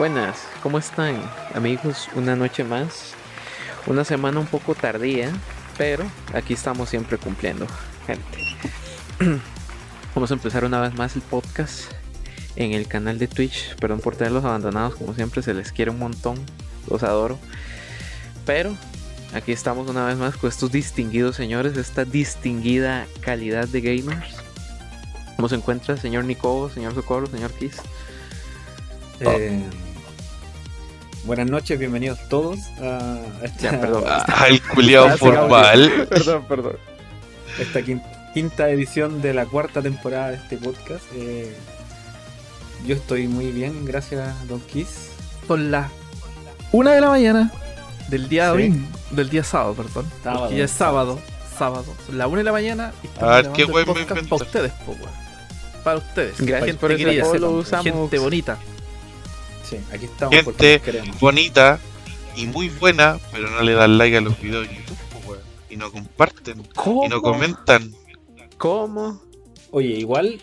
Buenas, ¿cómo están amigos? Una noche más, una semana un poco tardía, pero aquí estamos siempre cumpliendo, gente. Vamos a empezar una vez más el podcast en el canal de Twitch. Perdón por tenerlos abandonados, como siempre se les quiere un montón, los adoro. Pero aquí estamos una vez más con estos distinguidos señores, esta distinguida calidad de gamers. ¿Cómo se encuentra señor Nico, señor Socorro, señor Kiss? Eh, buenas noches, bienvenidos todos a esta, Ya, perdón. Al culiao formal. perdón, perdón. esta quin- quinta edición de la cuarta temporada de este podcast. Eh, yo estoy muy bien, gracias Don Kiss. Son las una de la mañana del día Sí. domingo, del día sábado, perdón. Sábado. Porque ya es sábado, sábado. Son las una de la mañana y estamos A ver, ¿qué el podcast para ustedes, po. Para ustedes. Gracias gente querida, lo usamos. gente bonita. Sí, aquí estamos Gente bonita y muy buena, pero no le dan like a los videos en YouTube, weón. Y no comparten, ¿Cómo? y no comentan. ¿Cómo? Oye, igual,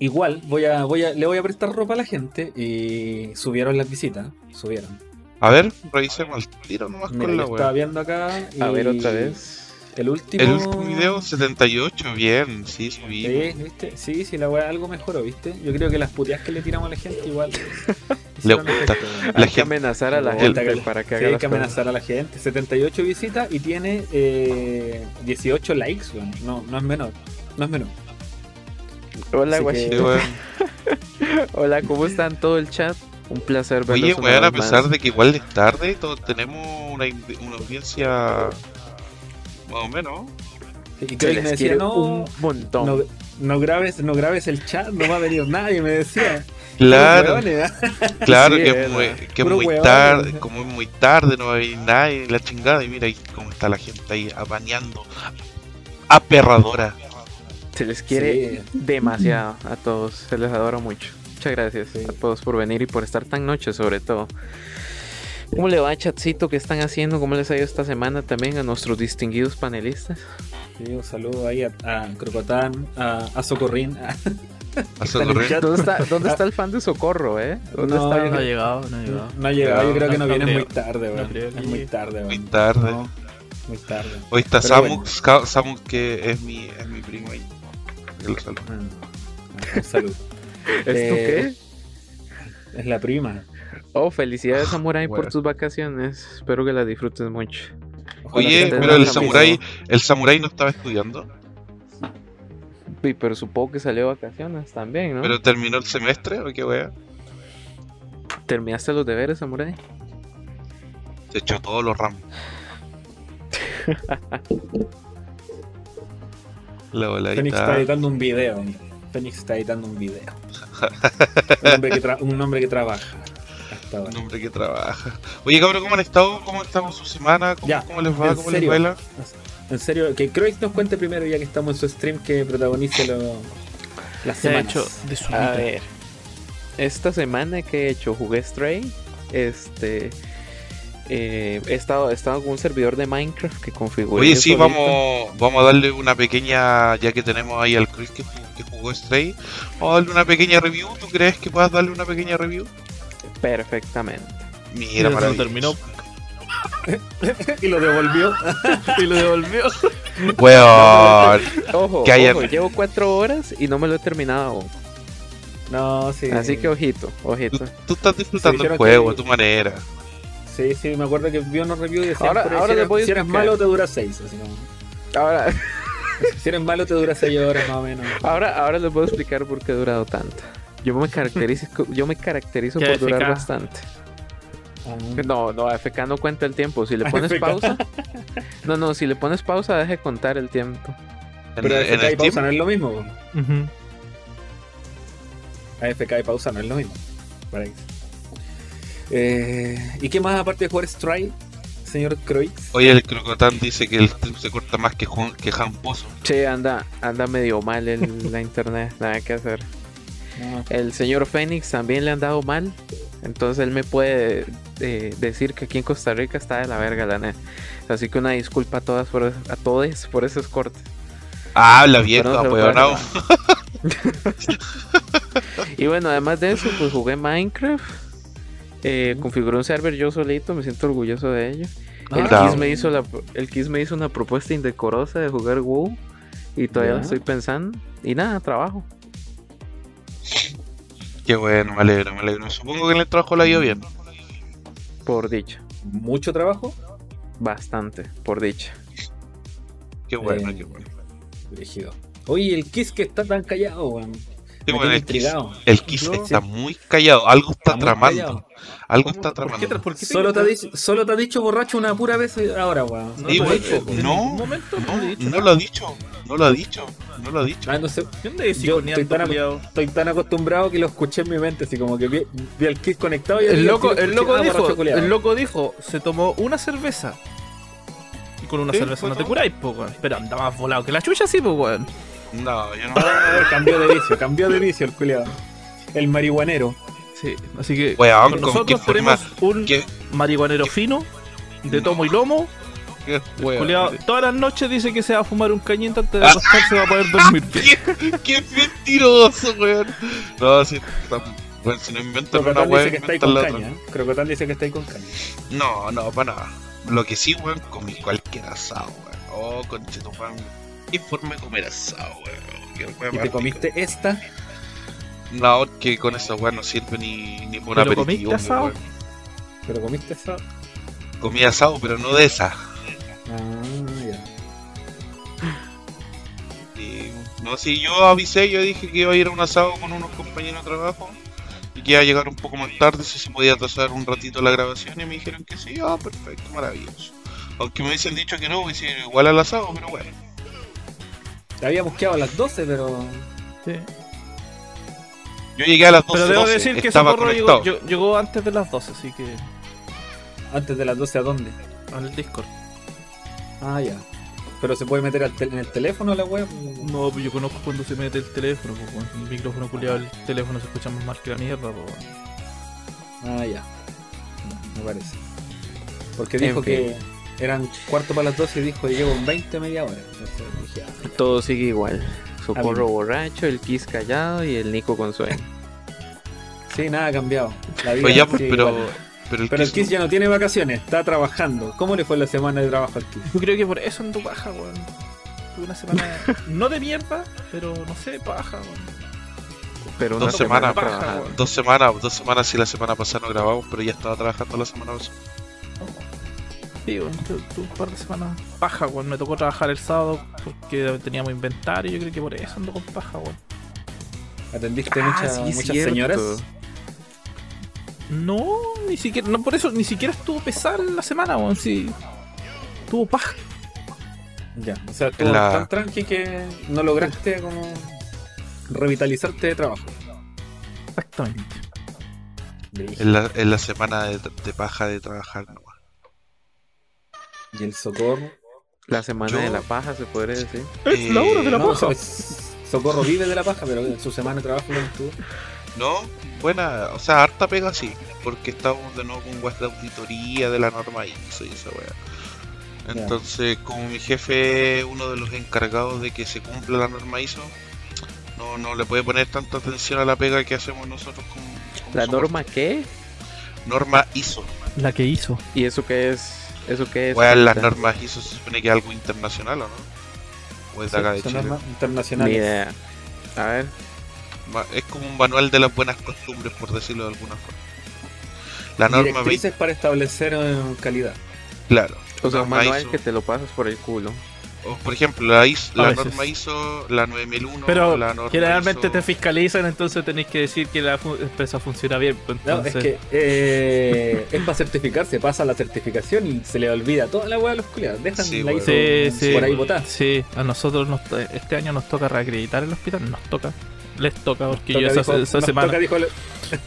igual voy a, voy a, le voy a prestar ropa a la gente y subieron las visitas, subieron. A ver, revisemos el tiro nomás Mira, con la estaba viendo acá. A ver otra vez. El último. El último video, 78, bien, sí, subí. Sí, ¿viste? Sí, sí, la weá algo mejoró, ¿viste? Yo creo que las puteas que le tiramos a la gente igual. Le gusta. efecto. La Hay que gente- amenazar a la El- gente para que Sí, haga hay que cosas. amenazar a la gente. 78 visitas y tiene eh, 18 likes, weón. No, no es menor. No es menor. Hola, que-. Hola, ¿cómo están todo el chat? Un placer verlos. Oye, weón, a pesar más. de que igual es tarde, todos tenemos una, una audiencia más o menos. Y Se Craig les me decía, quiere no, un montón. no, no grabes, no grabes el chat, no va a venir nadie, me decía. Claro, ¿eh? claro Sí, que, es muy, que es tarde, como es muy tarde, no va a venir nadie, la chingada, y mira ahí cómo está la gente ahí apañando, aperradora. Se les quiere Sí. demasiado a todos. Se les adora mucho. Muchas gracias Sí. a todos por venir y por estar tan noche, sobre todo. ¿Cómo le va, chatcito? ¿Qué están haciendo? ¿Cómo les ha ido esta semana también a nuestros distinguidos panelistas? Sí, un saludo ahí a, a Crocotán, a, a Socorrín. a-. ¿Dónde está, dónde está el fan de Socorro, eh? ¿Dónde No, está? yo No ha llegado, no ha llegado. No ha llegado, yo creo que no No viene creo. muy tarde, que es muy tarde. Muy tarde. No, muy tarde. Hoy está Pero Samus, bueno. Ca- Samus que es mi, es mi primo ahí. Que lo saludo. Ah, un saludo. ¿Es tú Eh, qué? Es la prima. Oh, felicidades, Samurai, por tus vacaciones. Espero que las disfrutes mucho. Ojalá Oye, pero el samurai, el samurai no estaba estudiando, Sí, pero supongo que salió de vacaciones también, ¿no? pero terminó el semestre o qué wea. ¿Terminaste los deberes, Samurai? Se echó todos los ramos. La Fénix está editando un video. Fénix está editando un video. un, hombre que un hombre que trabaja. Hasta ahora. Un hombre que trabaja. Oye, cabrón, ¿cómo han estado? ¿Cómo estamos su semana? ¿Cómo, Ya, cómo les va? ¿Cómo les baila? En serio, que Croix nos cuente primero, ya que estamos en su stream, que protagonice lo, las Se semanas. hecho de su A vida. ver. Esta semana que he hecho, jugué Stray. Este. eh, he, estado, he estado con un servidor de Minecraft que configuré. Oye, sí, solito. vamos, vamos a darle una pequeña, ya que tenemos ahí al Chris que, que jugó Stray, vamos a darle una pequeña review. ¿Tú crees que puedas darle una pequeña review? Perfectamente. Mira, Ya se lo maravilloso. terminó y lo devolvió. y lo devolvió. Weón. Ojo, Que haya- ojo, llevo cuatro horas y no me lo he terminado aún. No, sí. Así que ojito, ojito. tú estás disfrutando el juego que- a tu manera. Sí, sí, me acuerdo que vi unos reviews y decían Ahora- ahora si, eres, si eres malo te dura 6. Así como, Ahora, si eres malo te dura 6 horas más o menos. ahora, ahora les voy a explicar por qué he durado tanto. Yo me caracterizo, yo me caracterizo ¿Qué por durar bastante. Ah, No, no, AFK no cuenta el tiempo. Si le pones AFK. pausa. No, no, si le pones pausa, deje contar el tiempo. Pero en AFK y el pausa no es lo mismo. po. Ujú. AFK y pausa no es lo mismo. Eh, ¿Y qué más aparte de jugar Strike, señor Croix? oye, el Crocotán dice que el stream se corta más que, Juan- que Han Pozo. Che, anda, anda medio mal el- la internet, nada que hacer. El señor Fénix también le han dado mal. Entonces él me puede eh, decir que aquí en Costa Rica está de la verga la net. Así que una disculpa a todas por, a todos por esos cortes. Habla viejo, no se lo apoyonado. Y bueno, además de eso, pues jugué Minecraft. Eh, configuré un server yo solito, me siento orgulloso de ello. El Ah. Kiss me hizo la, el Kiss me hizo una propuesta indecorosa de jugar WoW y todavía la estoy pensando. Y nada, trabajo. Qué bueno, me alegro, me alegro. Supongo que en el trabajo la ha ido bien. Por dicha. ¿Mucho trabajo? Bastante, por dicha. Qué bueno, Eh, qué bueno. Rígido. Oye, el Kiss que está tan callado, weón. Me bueno, el Kiss, intrigado. el Kiss está muy callado. Algo está, tramando. Algo está ¿Por qué, tramando. tra- por qué te Solo te, ha dicho, solo te ha dicho borracho una pura vez ahora, weón. No, Sí, no, no, lo ha dicho. No lo ha dicho. No lo ha dicho. Ah, no sé. ¿Qué onda ese Yo estoy tan, culiao? estoy tan acostumbrado que lo escuché en mi mente, así como que vi, vi al Kiss conectado y El al loco, tiro el loco ah, dijo, el loco dijo, se tomó una cerveza. Y con una Sí, cerveza no te curáis, po, weón. Pero anda más volado que la chucha, sí, po, weón. No, yo no. Ah, cambió de vicio, cambió de vicio el culiado. El marihuanero. Sí, así que Weón, con ¿con nosotros qué forma- tenemos un ¿Qué? marihuanero fino, de tomo y lomo. qué todas las noches dice que se va a fumar un cañito antes Ah. de acostarse va a poder dormir. ¿Qué, qué mentiroso, weón. No, si, weón, si no inventan una weón, dice que está ahí inventan con la caña. otra. ¿eh? Crocotán dice que está ahí con caña. No, no, para nada. Lo que sí, weón, comí cualquier asado, weón. Oh, conchetupan. ¿Qué forma de comer asado, weón? Qué weón ¿Y te comiste esta? No, que con esa weón no sirve ni, ni por ¿Pero aperitivo. comiste asado? ¿Pero comiste esa? Comí asado, pero no de esa. Ah, ya. Y, no, si yo avisé, yo dije que iba a ir a un asado con unos compañeros de trabajo y que iba a llegar un poco más tarde, si se podía atrasar un ratito la grabación y me dijeron que sí, ah, perfecto, maravilloso. Aunque me hubiesen dicho que no, hubiese ido igual al asado, pero bueno. Te habíamos quedado a las 12, pero. Sí. Yo llegué a las 12, Pero debo 12, decir que estaba Socorro conectado. llegó, llegó- antes de las 12, así que Antes de las 12, ¿a dónde? al Discord. Ah, ya. Pero se puede meter al en el teléfono la web. No, pues yo conozco cuando se mete el teléfono, pues, el micrófono culiado del teléfono se escucha más mal que la mierda, pues. Ah, ya. No, me parece. Porque En dijo fin. que eran cuarto para las 12 y dijo llevo en 20 media hora. Entonces dije, ah, Todo sigue igual. Socorro borracho, el Kiss callado y el Nico con sueño. sí, nada ha cambiado. La vida Pues ya, pues, sigue pero, igual. pero el Pero el Kiss Kiss ya no tiene vacaciones, está trabajando. ¿Cómo le fue la semana de trabajo al Kiss? Yo creo que por eso ando baja, weón. Tuve una semana, no de mierda, pero no sé, baja, weón. Pero una Dos semana semanas, weón. dos semanas, dos semanas si la semana pasada no grabamos, pero ya estaba trabajando la semana pasada. Sí, tuve un par de semanas paja, weón. Me tocó trabajar el sábado porque teníamos inventario. Yo creo que por eso ando con paja, weón. ¿Atendiste Ah, muchas, sí, muchas cierto. señoras? No, ni siquiera, no por eso, ni siquiera estuvo pesada la semana, weón. Sí, tuvo paja. Ya, o sea, estuvo La- tan tranqui que no lograste como revitalizarte de trabajo. Exactamente. En la, en la semana de, de paja de trabajar nomás. Y el socorro. La semana Yo- de la paja, se podría decir. Eh, la hora de la No, paja. so- socorro vive de la paja, pero en su semana de trabajo no estuvo. No, buena, o sea, harta pega sí, porque estamos de nuevo con web de auditoría de la norma ISO y esa weá. Entonces, como mi jefe es uno de los encargados de que se cumpla la norma ISO, no, no le puede poner tanta atención a la pega que hacemos nosotros con, con ¿La soporte. norma qué? Norma ISO. La que hizo. ¿Y eso qué es? ¿Eso qué es? Weá, las normas ISO se supone que es algo internacional o no? O es de acá de Son Chile. normas Ni internacionales. idea. A ver. Es como un manual de las buenas costumbres, por decirlo de alguna forma. La norma 20, Directrices para establecer eh, calidad. claro. O sea, un manual ISO. que te lo pasas por el culo. O, por ejemplo, la, ISO, la norma ISO, la 9001, Pero la norma generalmente ISO- te fiscalizan, entonces tenéis que decir que la fu- empresa funciona bien. pues, No, es que eh, es para certificarse, pasa la certificación y se le olvida toda la weá a los culiados. Dejan Sí, la. ISO Sí, sí. por ahí botada. Sí, a nosotros nos to- este año nos toca reacreditar el hospital, nos toca. Les toca, porque yo Toca, esa, dijo- esa nos semana, toca, dijo el-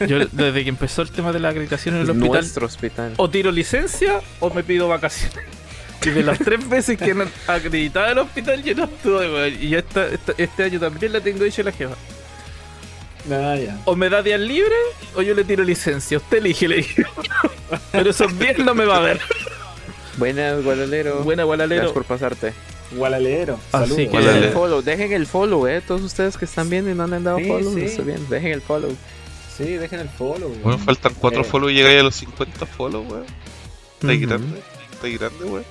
yo desde que empezó el tema de la acreditación en el hospital. o tiro licencia o me pido vacaciones. Y de las tres veces que han acreditado el hospital, yo no estuve, weón. Y esta, esta- este año también la tengo hecha la jefa. Ah, ya. O me da días libres o yo le tiro licencia. Usted elige, le dije. Pero esos días no me va a ver. Buenas, gualalero. Buena, Gracias gualalero. por pasarte. Gualalero. Así que- Dejen el follow, dejen el follow, eh. Todos ustedes que están viendo y no han dado Sí, follow, sí. está bien. Dejen el follow. Sí, dejen el follow. Bueno, faltan 4 Eh. follows y llegáis a los 50 follows, weón. Está ahí Ujú. grande, está grande, weón.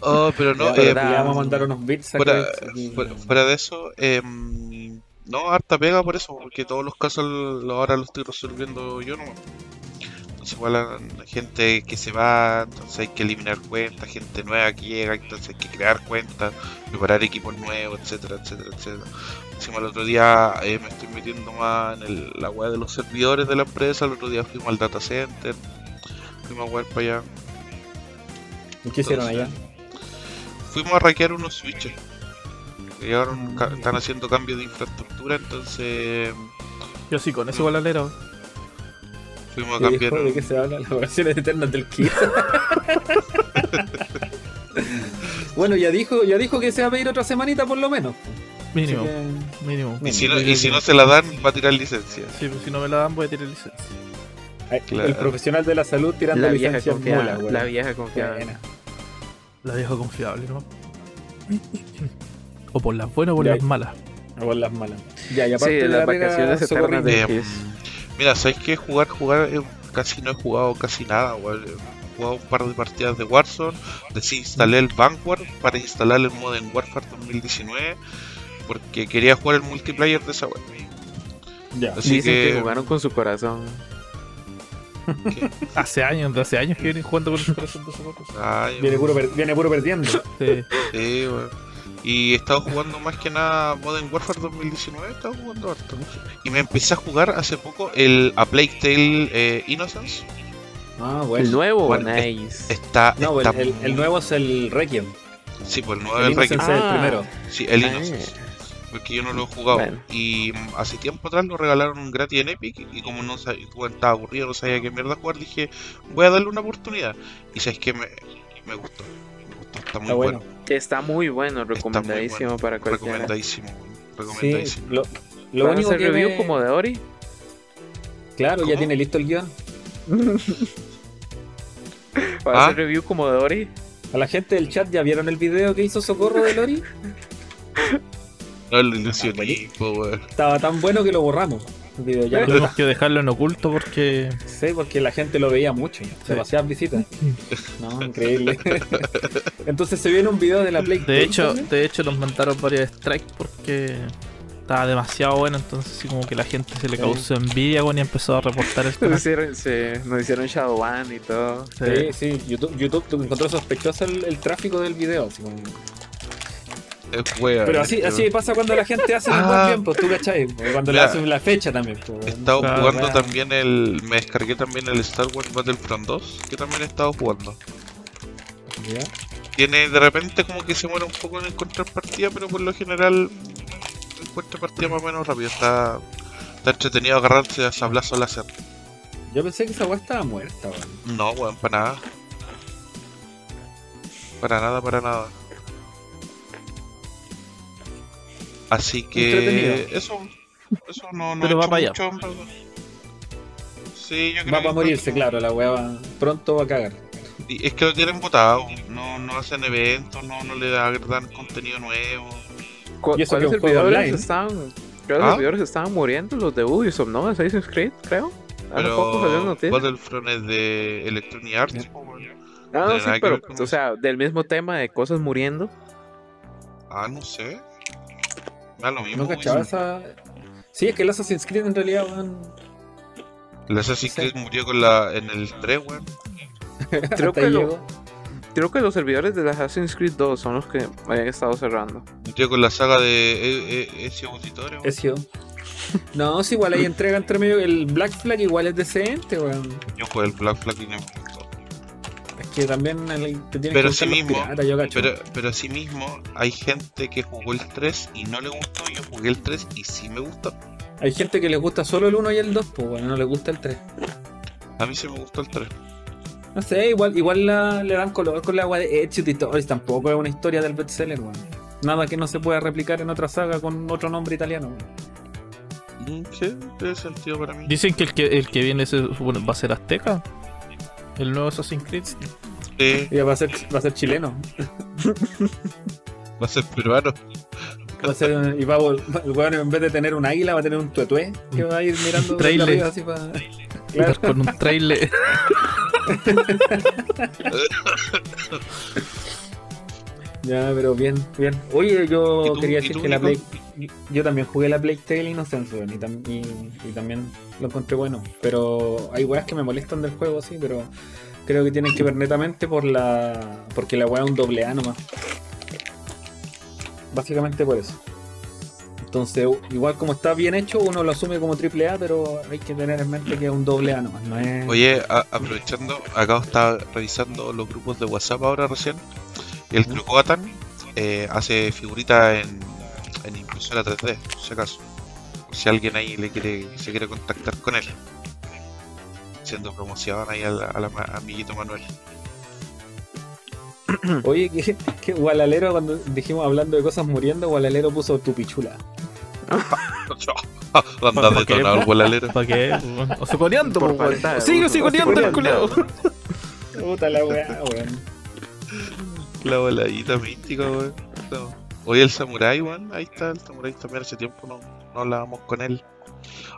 Oh, pero no, Ya, eh, vamos a mandar unos bits fuera, aquí. fuera, fuera de eso, em, no, harta pega por eso, porque todos los casos ahora los estoy resolviendo yo nomás. Entonces igual hay gente que se va, entonces hay que eliminar cuentas, gente nueva que llega, entonces hay que crear cuentas, preparar equipos nuevos, etcétera, etcétera, etcétera. Encima el otro día eh, me estoy metiendo más en el- la web de los servidores de la empresa, el otro día fuimos al data center, fuimos a web para allá. ¿Y qué hicieron allá? Fuimos a hackear unos switches. Llegaron, ca- están haciendo cambios de infraestructura, entonces Yo sí, con eso igual alero. fuimos a ¿Qué cambiar. ¿De qué se habla? Las versiones eternas del kit. bueno, ya dijo, ya dijo que se va a pedir otra semanita por lo menos. Mínimo, que- mínimo. Y si, no, y si no se la dan, va a tirar licencia. Sí, pues si no me la dan voy a tirar licencia. Claro. El profesional de la salud tirando La vieja nulas, weón. la vieja confiada. Buena. La vieja confiable, ¿no? o por las buenas o por Ya. las malas. O por las malas. Ya, y aparte Sí, de las la vacaciones eternas de- Eh, mira, ¿sabes qué? Jugar, jugar, eh, casi no he jugado casi nada, weón. He jugado un par de partidas de Warzone, desinstalé el Vanguard para instalar el Modern Warfare 2019, porque quería jugar el multiplayer de esa web. Ya. Así Dicen que... que- jugaron con su corazón. Hace años, hace años que vienen jugando con el corazón de socorro. Ay, Viene puro, per- viene puro perdiendo. Sí. Sí. Y he estado jugando más que nada Modern Warfare 2019, he estado jugando harto. Y me empecé a jugar hace poco el A Plague Tale eh, Innocence. Ah, bueno. el nuevo, bueno, nice. Está, No, el, está el- el nuevo es el Requiem. Sí, pues el nuevo El del Innocence Requiem. es el Ah. primero. Sí, el Ah. Innocence. Porque yo no lo he jugado. Bueno. Y mm, hace tiempo atrás lo regalaron gratis en Epic. Y como no sabía, estaba aburrido, no sabía qué mierda jugar, dije, voy a darle una oportunidad. Y sabes que me, me gustó. Me gustó, está muy Está bueno. bueno. Está muy bueno, muy recomendadísimo bueno. para cualquiera. Recomendadísimo, weón, Sí, recomendadísimo. lo, lo ¿Van a único hacer que review me- como de Ori? Claro, ya tiene listo el guion. ¿Van a ¿Ah? hacer review como de Ori? A la gente del chat ya vieron el video que hizo Socorro de Lori. No weón. Estaba tan bueno que lo borramos. El video ya no Tuvimos que dejarlo en oculto porque sé porque la gente lo veía mucho. Demasiadas visitas. No, increíble. Entonces se viene un video de la Play. de hecho, de hecho nos mandaron varios strikes porque estaba demasiado bueno, entonces así como que la gente se le Sí. causó envidia bueno, y empezó a reportar el Nos hicieron, se- nos hicieron Shadowban y todo. Sí, sí, YouTube, YouTube encontró sospechoso el, el tráfico del video. así como- Es wea, Pero así, weón. así pasa cuando la gente hace un Ah. buen tiempo, tú cachai. Cuando le hacen la fecha también. pues, He estado Claro, jugando también el. Me descargué también el Star Wars Battlefront 2, que también he estado jugando. ¿Ya? Tiene de repente como que se muere un poco en encontrar partida, pero por lo general encuentra partida más o menos rápido. Está, está entretenido agarrarse a sablazo láser. Yo pensé que esa weá estaba muerta, weón. No, weón, para nada. Para nada, para nada. Así que eso, eso no, no Pero he va hecho para allá. mucho. Sí, yo creo Va para morirse, claro, la weá va- pronto va a cagar. Y es que lo tienen votado, no, no hacen eventos, no, no le dan contenido nuevo. ¿Cu- Y eso ¿Cuáles servidores estaban? ¿Cuáles ¿Ah? servidores estaban muriendo? Los de Ubisoft, ¿no? Assassin's Creed, creo. Hace poco salió. Battlefront es de Electronic Arts. weón. Ah, no, tiene sí, pero, o sea, del mismo tema de cosas muriendo. Ah, no sé. Da lo mismo. No weón. cachaba esa. Sí, es que el Assassin's Creed en realidad, weón. El Assassin's. Creed murió con la, en el 3, weón. Creo que, ahí lo- llegó. creo que los servidores de Assassin's Creed 2 son los que habían estado cerrando. Murió con la saga de e, e, Ezio Auditore, weón. Es yo. No, es igual, ahí entrega entre medio. El Black Flag igual es decente, weón. Yo jugué el Black Flag y no me gustó. Que también el- te tienen Pero que sí mismo, piratas, yo cacho. Pero, pero asimismo, hay gente que jugó el 3 y no le gustó. Yo jugué el 3 y sí me gustó. Hay gente que les gusta solo el 1 y el 2, pues bueno, no les gusta el 3. A mí sí me gustó el 3. No sé, igual, igual la- le dan color con la agua de Ezio Titoris, tampoco es una historia del bestseller, weón. Nada que no se pueda replicar en otra saga con otro nombre italiano, weón. Mm, Sí, tiene sentido para mí. Dicen que el que, el que viene se supone- va a ser Azteca. El nuevo Assassin's Creed. Sí, Y va a ser, va a ser chileno. va a ser peruano. Va a ser un- y va el weón en vez de tener un águila va a tener un tuetué que va a ir mirando Trailer. así para. Claro. Con un trailer. Ya, pero bien, bien. Oye, ¿Y yo tú- quería decir tú, que la Play. Yo también jugué la Plague Tale Innocence, y, tam- y, y también lo encontré bueno. Pero hay weas que me molestan del juego, sí, pero creo que tienen que ver netamente por la. porque la wea es un doble A nomás. Básicamente por eso. Entonces, igual como está bien hecho, uno lo asume como triple A, pero hay que tener en mente que es un doble A nomás. No es... Oye, a- aprovechando, acá estaba revisando los grupos de WhatsApp ahora recién. El Crocoatan eh, hace figuritas en, en impresora 3D, por si acaso. Por si alguien ahí le quiere, se quiere contactar con él. Haciendo promoción ahí al, amiguito Manuel. Oye, que, que Gualalero, cuando dijimos hablando de cosas muriendo, Gualalero puso tu pichula. Anda ¿Por qué, detonado el po? volalero. ¿Para qué? O siconeando, Por Sigue uso. siconeando el culeo. Puta la weá, weón. La voladita mística, weón. Oye, el Samurai, weón. Ahí está, el Samurai también. Hace tiempo no, no hablábamos con él.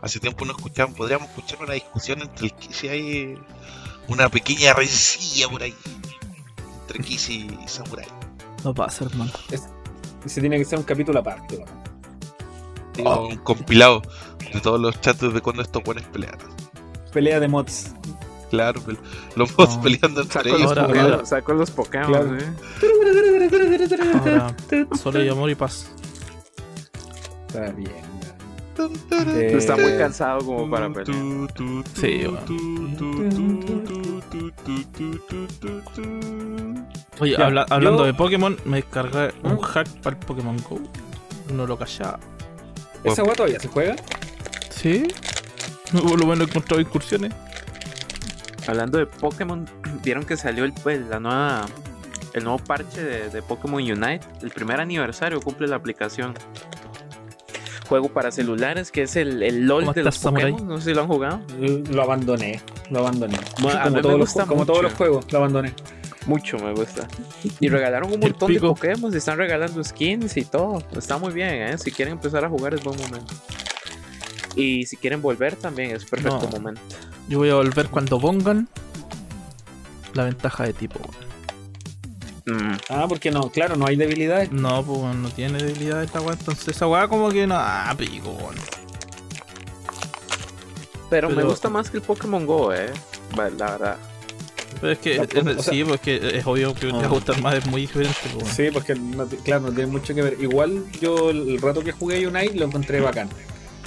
Hace tiempo no escuchamos. Podríamos escuchar una discusión entre el Kiss y hay una pequeña rencilla por ahí. Entre Kiss y Samurai. No pasa, hermano. Ese tiene que ser un capítulo aparte, weón. Digo, Un compilado de todos los chats de cuando estos buenos pelean. Pelea de mods. Claro, los No. peleando entre Saco ellos. los, ahora- Pokémon, ahora- saco los Pokémon, Claro. eh. Ahora, solo y amor y paz. Está bien, Eh, Está muy cansado como para pelear. Sí, Oye, Ya, habla- hablando yo- de Pokémon, me descargué un hack para el Pokémon Go. No lo callaba. ¿Esa weá todavía se juega? ¿Sí? Por lo menos he encontrado incursiones. Hablando de Pokémon, vieron que salió el, pues, la nueva, el nuevo parche de, de Pokémon Unite. El primer aniversario cumple la aplicación. Juego para celulares que es el, el LOL ¿Cómo de los estás, Samurai? Pokémon. No sé si lo han jugado. Lo abandoné. Lo abandoné. Bueno, como todos, los, como todos mucho. los juegos, lo abandoné. Mucho me gusta. Y regalaron un montón de. Pokémon. Están regalando skins y todo. Está muy bien, ¿eh? Si quieren empezar a jugar es buen momento. Y si quieren volver también es perfecto No. momento. Yo voy a volver cuando pongan la ventaja de tipo. Mm. Ah, porque no, claro, no hay debilidades. No, pues no tiene debilidad esta weá. Entonces esa weá como que no. Ah, pico, weón. Pero, me Pero- gusta más que el Pokémon Go, ¿eh? La verdad. Pero es que, eh, o sea- sí, pues que es obvio que te va a gustar más, es muy diferente. pues, weón. Sí, porque no claro, no tiene mucho que ver. Igual yo el rato que jugué Unite lo encontré bacán.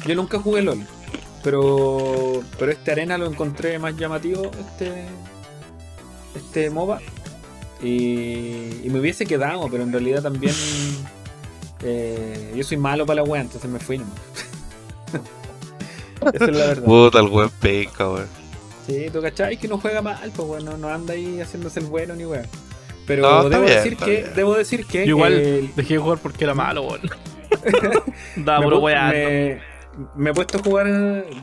Yo nunca jugué LOL, pero pero este arena lo encontré más llamativo, este este MOBA. Y, y me hubiese quedado, pero en realidad también eh, yo soy malo para la wea, entonces me fui nomás. Esa es la verdad. Puta, el weón penca, weón. Sí, tú cachai que no juega mal, pues bueno, no anda ahí haciéndose el bueno ni weón. Pero No, debo bien, decir que, debo decir que Yo igual el- dejé de jugar porque era malo, weón. Daba me, puro pu- weá. Me, he puesto a jugar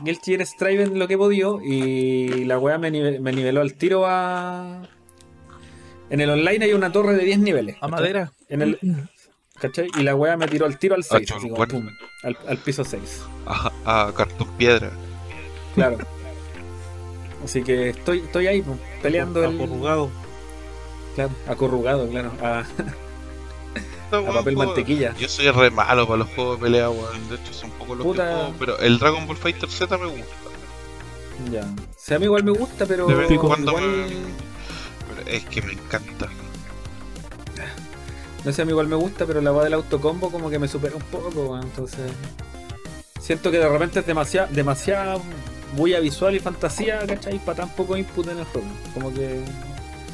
Guilty Gear Strive en lo que he podido y la weá me, nive- me niveló al tiro a... En el online hay una torre de 10 niveles. A madera. En el, ¿cachai? Y la weá me tiró al tiro al 6, cholo, así como, bueno. pum, al, al piso 6. A, a cartón piedra. Claro. Así que estoy, estoy ahí pues, peleando el... Acurrugado. Claro, acurrugado, claro. A, No, a weón, papel juego- mantequilla. Yo soy re malo para los juegos de pelea, weón. De hecho, son poco los Puta. que juego. Pero el Dragon Ball Fighter Z me gusta. Ya. O sea, a mí igual me gusta, pero... De vez en cuando igual... me- Pero es que me encanta. No sé, a mí igual me gusta, pero la va del autocombo como que me supera un poco, weón, entonces... Siento que de repente es demasiado, demasiada bulla visual y fantasía, ¿cachai? Para tan poco input en el juego. Como que...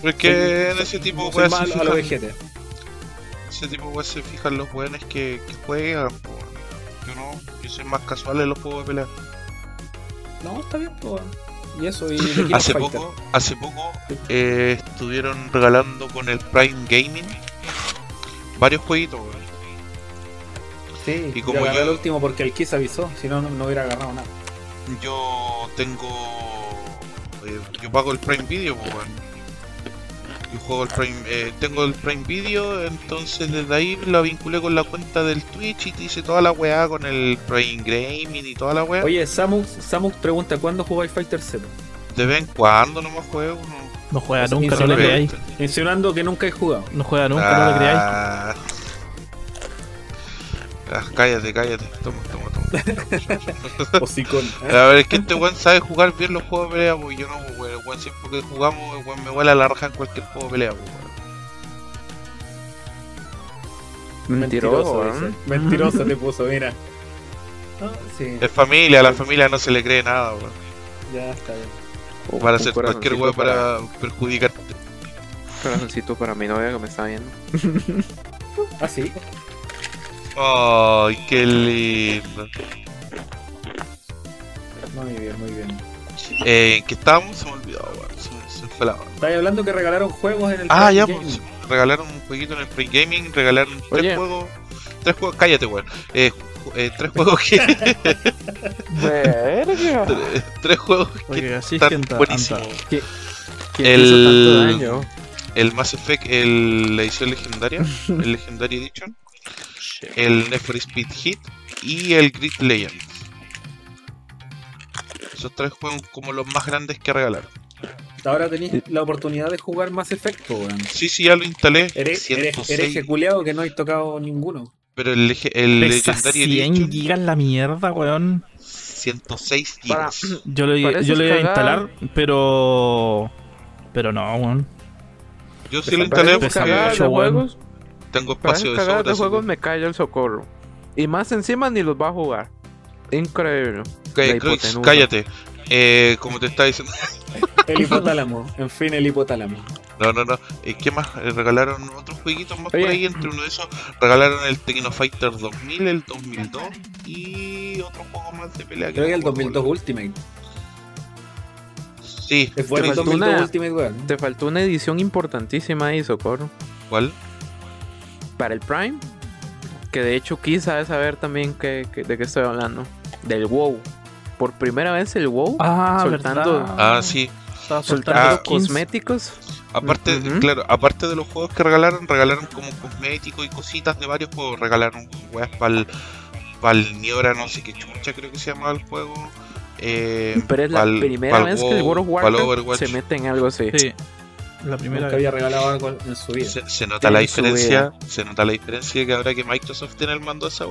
Pero es que soy- en ese tipo de ese tipo weas se fijan los weones que, que juegan. Yo no, yo soy más casual en los juegos de pelea. No, está bien, pues. Y eso, y Hace Fighter. poco, hace poco eh, estuvieron regalando con el Prime Gaming varios jueguitos, weón. Sí, y como yo- el último porque el Kiss avisó, si no, no, hubiera agarrado nada. Yo tengo. eh, yo pago el Prime Video, weón. Yo juego el Prime, eh, tengo el Prime Video, entonces desde ahí la vinculé con la cuenta del Twitch y te hice toda la weá con el Prime Gaming y toda la weá. Oye, Samus, Samus pregunta ¿cuándo jugáis Fighter Z? De vez en cuando no me juego. No, No juega Así nunca, no le ve. creáis. Insinuando que nunca he jugado. No juega nunca, no le creáis. Ah. Ah, cállate, cállate. Toma, toma, toma. Hocicón. ¿eh? A ver, es que este weón sabe jugar bien los juegos de pelea, pues yo no, weón. El weón siempre que jugamos, el weón me vuela la raja en cualquier juego de pelea, weón. Mentiroso, dice. ¿eh? Mentiroso te puso, mira. Ah, sí, Es familia, a la familia no se le cree nada, weón. ya está bien. Oh, Para hacer cualquier weón para perjudicarte. Corazoncito para mi novia que me está viendo. Ah, sí. Ay, qué lindo. Muy bien, muy bien. Eh, ¿En qué estábamos? Se me olvidó, weón. Se, me- se fue la onda. Estáis hablando que regalaron juegos en el Ah, ya, pues, regalaron un jueguito en el Free Gaming, regalaron tres juegos. Tres juegos, cállate, weón. Eh, eh, tres juegos que. Tres, tres juegos que Oye, así están buenísimos. anda. ¿Quién El- hizo tanto daño? El Mass Effect, el, la edición legendaria, el Legendary Edition, el Need for Speed Hit y el Grid Legends. Esos tres juegos como los más grandes que regalaron. Ahora tenéis la oportunidad de jugar más efecto, weón. Sí, sí, ya lo instalé. Eres, eres, 106, eres culiao que no hay tocado ninguno. pero el, el Pesa Legendary 100 Edition, gigas la mierda, weón. 106 Para- gigas. Yo lo, yo lo iba a instalar, pero. Pero no, weón. Yo sí lo instalé porque juegos, tengo espacio de sobra. de juegos me cae el socorro. Y más encima ni los va a jugar. Increíble. Hipotenusa. cállate. Eh, como te estaba diciendo. El hipotálamo. en fin, el hipotálamo. No, no, no. Eh, ¿Qué más? Eh, regalaron otros jueguitos más Oye. por ahí. Entre uno de esos, regalaron el Techno Fighter 2000, el 2002 y otro juego más de pelea. Creo que el me acuerdo 2002 Ultimate. Sí, Es bueno el faltó 2002 una- Ultimate, weón. Te faltó una edición importantísima ahí, socorro. ¿cuál? Para el Prime. Que de hecho quizás saber también que, que- de qué estoy hablando. Del WoW. Por primera vez el WoW. Ah, Soltando- verdad. Ah, sí. Soltando Ah, cosméticos. Aparte, claro, aparte de los juegos que regalaron, regalaron como cosméticos y cositas de varios juegos. Regalaron weas para el Niora, no sé qué chucha, creo que se llamaba el juego. Eh, Pero es la primera vez que el World of Warcraft se mete en algo así. Sí. La primera Nunca vez. había regalado algo en su vida. Se, se nota En la diferencia, se nota la diferencia que ahora que Microsoft tiene el mando de esa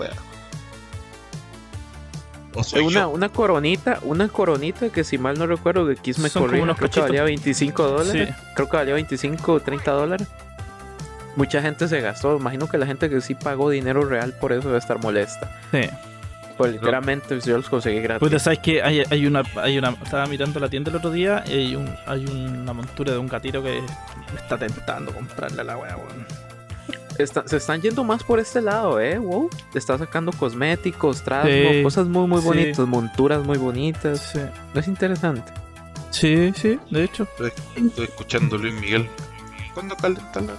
soy una, una coronita, una coronita que si mal no recuerdo que Kiss me unos creo que cachitos. valía 25 dólares. Sí. Creo que valía 25 o 30 dólares. Mucha gente se gastó. Imagino que la gente que sí pagó dinero real por eso debe estar molesta. Sí. Pues literalmente yo los conseguí gratis. Pues sabes que hay, hay una hay una estaba mirando la tienda el otro día y hay un hay una montura de un gatito que me está tentando comprarle a la wea, weón. Está- se están yendo más por este lado, ¿eh? Wow. Está sacando cosméticos, trasgos, Sí, cosas muy, muy sí. bonitas, monturas muy bonitas. Sí. No es interesante. Sí, sí, de hecho. Estoy, escuchando Luis Miguel. ¿Cuándo calenta la.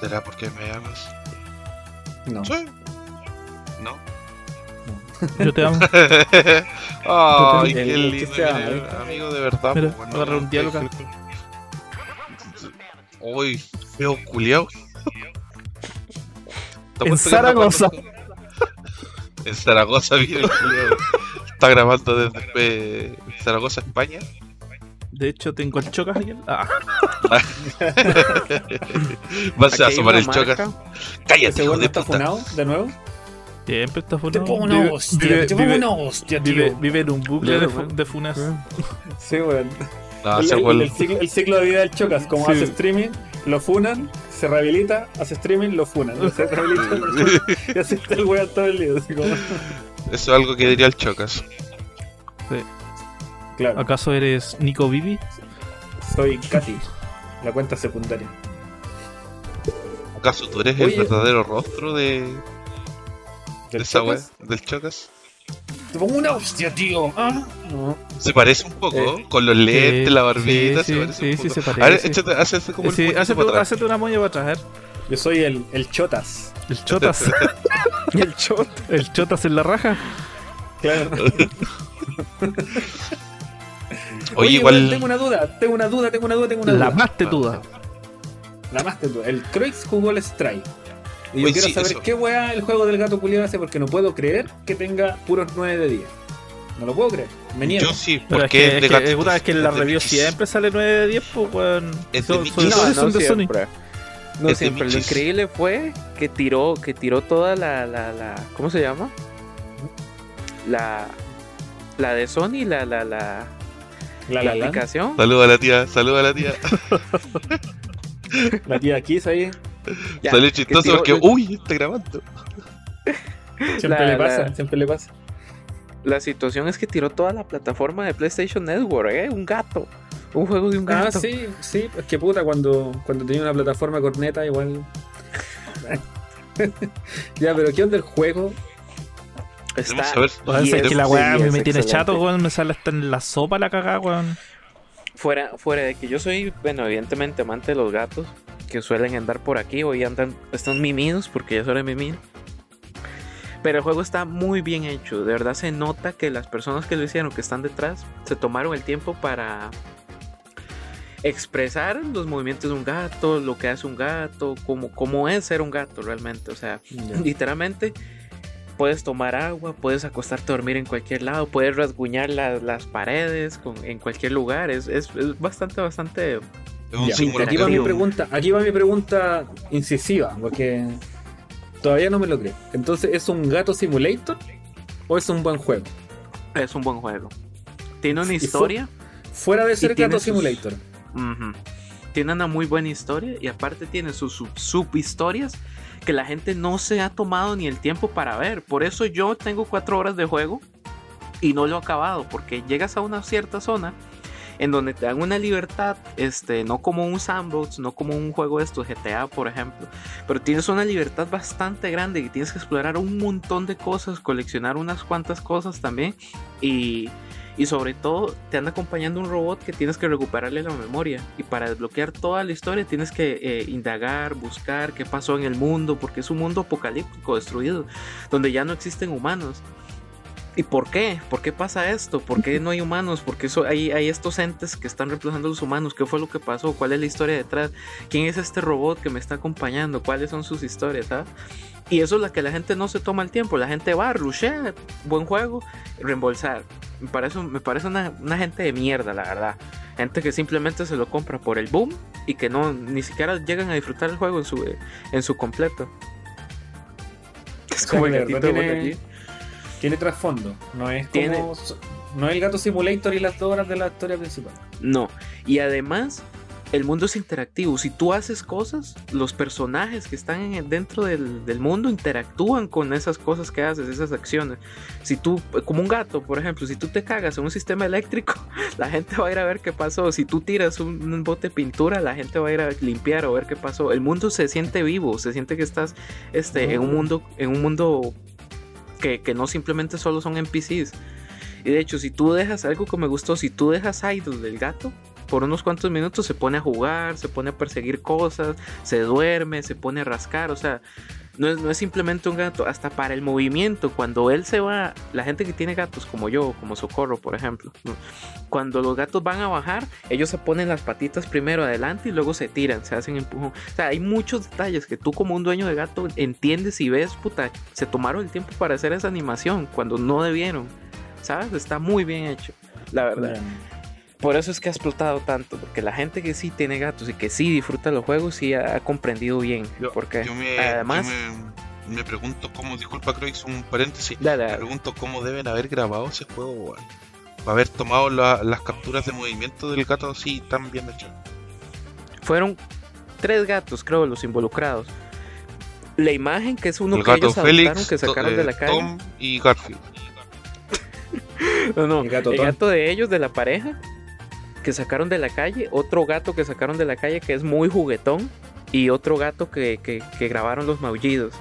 ¿Será porque me amas? No. Sí. ¿No? Yo te amo. Ay, El- qué lindo, ah, amigo de verdad. Mira, bueno, agarra un diálogo. Uy, feo culiao. En Zaragoza. En Zaragoza, mira el culiao. Está grabando desde eh, Zaragoza, España. De hecho, tengo el chocas aquí. Ah, Vas a asomar el chocas. Cállate, ¿Ese hijo de está puta. funado de nuevo? siempre está Te funado. pongo una Vive- hostia, vive- te pongo vive- una hostia, tío. Vive, vive en un bucle Claro, de, fu- weón. de funas. Sí, weón. No, el, ciclo, el ciclo de vida del Chocas, como Sí. hace streaming, lo funan, se rehabilita, hace streaming, lo funan. Se rehabilita, lo funan. y así está el weón todo el día. Así como, Eso es algo que diría el chocas. Claro, ¿Acaso eres Nico Vivi? soy Katy, la cuenta secundaria. ¿Acaso tú eres Oye. el verdadero rostro de, de ¿Del esa wea? Chocas? Del chocas? Te pongo una hostia, tío. Ah, no. Se parece un poco, Eh, con los lentes, sí, la barbita, sí, se parece sí, un sí, poco. se A ver, parece. échate, hace como el Sí, puñito hazte, para atrás. hazte una moña para atrás, a. Yo soy el, el Chotas. El chotas. El shot. el chotas en la raja. Claro. Oye, igual- Tengo una duda, tengo una duda, tengo una duda, tengo una La duda. más tetuda. La más tetuda. El Croix jugó el Strike. Y yo Oye, quiero sí, saber eso. qué weá el juego del gato culiado hace porque no puedo creer que tenga puros 9 de 10. No lo puedo creer. Me niego. Yo sí, Pero es porque que, es que, puta, es que en la review siempre sale 9 de 10, pues, weón. Es de Son- Mickey. son- No, son- de Sony. siempre. No Es siempre. Lo increíble fue que tiró, que tiró toda la, la, la ¿cómo se llama? La, la de Sony, la, la, la, La, la, la, la, aplicación. Saluda a la tía, saluda a la tía. la tía Kiss ahí. Ya, Salió chistoso porque, uy, está grabando. Siempre La- le pasa, la- siempre le pasa. La situación es que tiró toda la plataforma de PlayStation Network, ¿eh? Un gato. Un juego de un Ah, gato. sí, sí, es que puta, cuando, cuando tenía una plataforma corneta igual. ya, pero ¿qué onda el juego? Está que la weá es me tiene excelente. chato, weón. Me sale hasta en la sopa la cagada, weón. fuera, fuera de que yo soy, bueno, evidentemente amante de los gatos, que suelen andar por aquí, hoy andan, están mimidos, porque ya suelen mimir. Pero el juego está muy bien hecho, de verdad se nota que las personas que lo hicieron, que están detrás, se tomaron el tiempo para expresar los movimientos de un gato, lo que hace un gato, cómo, cómo es ser un gato realmente, o sea, literalmente puedes tomar agua, puedes acostarte a dormir en cualquier lado, puedes rasguñar la- las paredes con- en cualquier lugar. Es, es- es bastante, bastante. Aquí va mi pregunta, aquí va mi pregunta incisiva, porque todavía no me lo creo. Entonces, ¿es un gato simulator o es un buen juego? Es un buen juego. Tiene una fu- historia. Fuera de ser gato sus- simulator. ujú, Tiene una muy buena historia y aparte tiene sus sub- subhistorias que la gente no se ha tomado ni el tiempo para ver. Por eso yo tengo cuatro horas de juego y no lo he acabado, porque llegas a una cierta zona en donde te dan una libertad, este, no como un sandbox, no como un juego de estos GTA, por ejemplo, pero tienes una libertad bastante grande y tienes que explorar un montón de cosas, coleccionar unas cuantas cosas también y, y sobre todo te anda acompañando un robot que tienes que recuperarle la memoria y para desbloquear toda la historia tienes que eh, indagar, buscar qué pasó en el mundo, porque es un mundo apocalíptico, destruido, donde ya no existen humanos. ¿Y por qué? ¿Por qué pasa esto? ¿Por qué no hay humanos? ¿Por qué so- hay, hay estos entes que están reemplazando a los humanos? ¿Qué fue lo que pasó? ¿Cuál es la historia detrás? ¿Quién es este robot que me está acompañando? ¿Cuáles son sus historias? ¿sabes? Y eso es la que la gente no se toma el tiempo. La gente va, rushea, buen juego, reembolsar. Me parece, me parece una, una gente de mierda, la verdad. Gente que simplemente se lo compra por el boom y que no ni siquiera llegan a disfrutar el juego en su, en su completo. Es O sea, como el gatito de tiene- trasfondo. No es Tiene- como. No es el gato simulator y las dos horas de la historia principal. No. Y además, el mundo es interactivo. Si tú haces cosas, los personajes que están en- dentro del, del mundo interactúan con esas cosas que haces, esas acciones. Si tú, como un gato, por ejemplo, si tú te cagas en un sistema eléctrico, la gente va a ir a ver qué pasó. Si tú tiras un, un bote de pintura, la gente va a ir a limpiar o ver qué pasó. El mundo se siente vivo, se siente que estás este, en un mundo, en un mundo que, que no simplemente solo son NPCs. Y de hecho, si tú dejas algo que me gustó, si tú dejas Idol del gato, por unos cuantos minutos se pone a jugar, se pone a perseguir cosas, se duerme, se pone a rascar, o sea, no es, no es simplemente un gato, hasta para el movimiento, cuando él se va, la gente que tiene gatos como yo, como Socorro, por ejemplo, cuando los gatos van a bajar, ellos se ponen las patitas primero adelante y luego se tiran, se hacen empujón. O sea, hay muchos detalles que tú como un dueño de gato entiendes y ves, puta, se tomaron el tiempo para hacer esa animación cuando no debieron. ¿Sabes? Está muy bien hecho, la verdad. Por eso es que ha explotado tanto, porque la gente que sí tiene gatos y que sí disfruta los juegos sí ha, ha comprendido bien. Yo- porque Yo me, además, yo me, me pregunto cómo, disculpa creo que hice un paréntesis, Dale, me pregunto cómo deben haber grabado ese juego. Para haber tomado la- las capturas de movimiento del gato así tan bien hechas. fueron tres gatos, creo, los involucrados. La imagen que es uno El que gato ellos adoptaron, que sacaron to- de eh, la calle. Tom y Garfield. No, no, El el gato de ellos, de la pareja, que sacaron de la calle, otro gato que sacaron de la calle que es muy juguetón, y otro gato que, que- que grabaron los maullidos.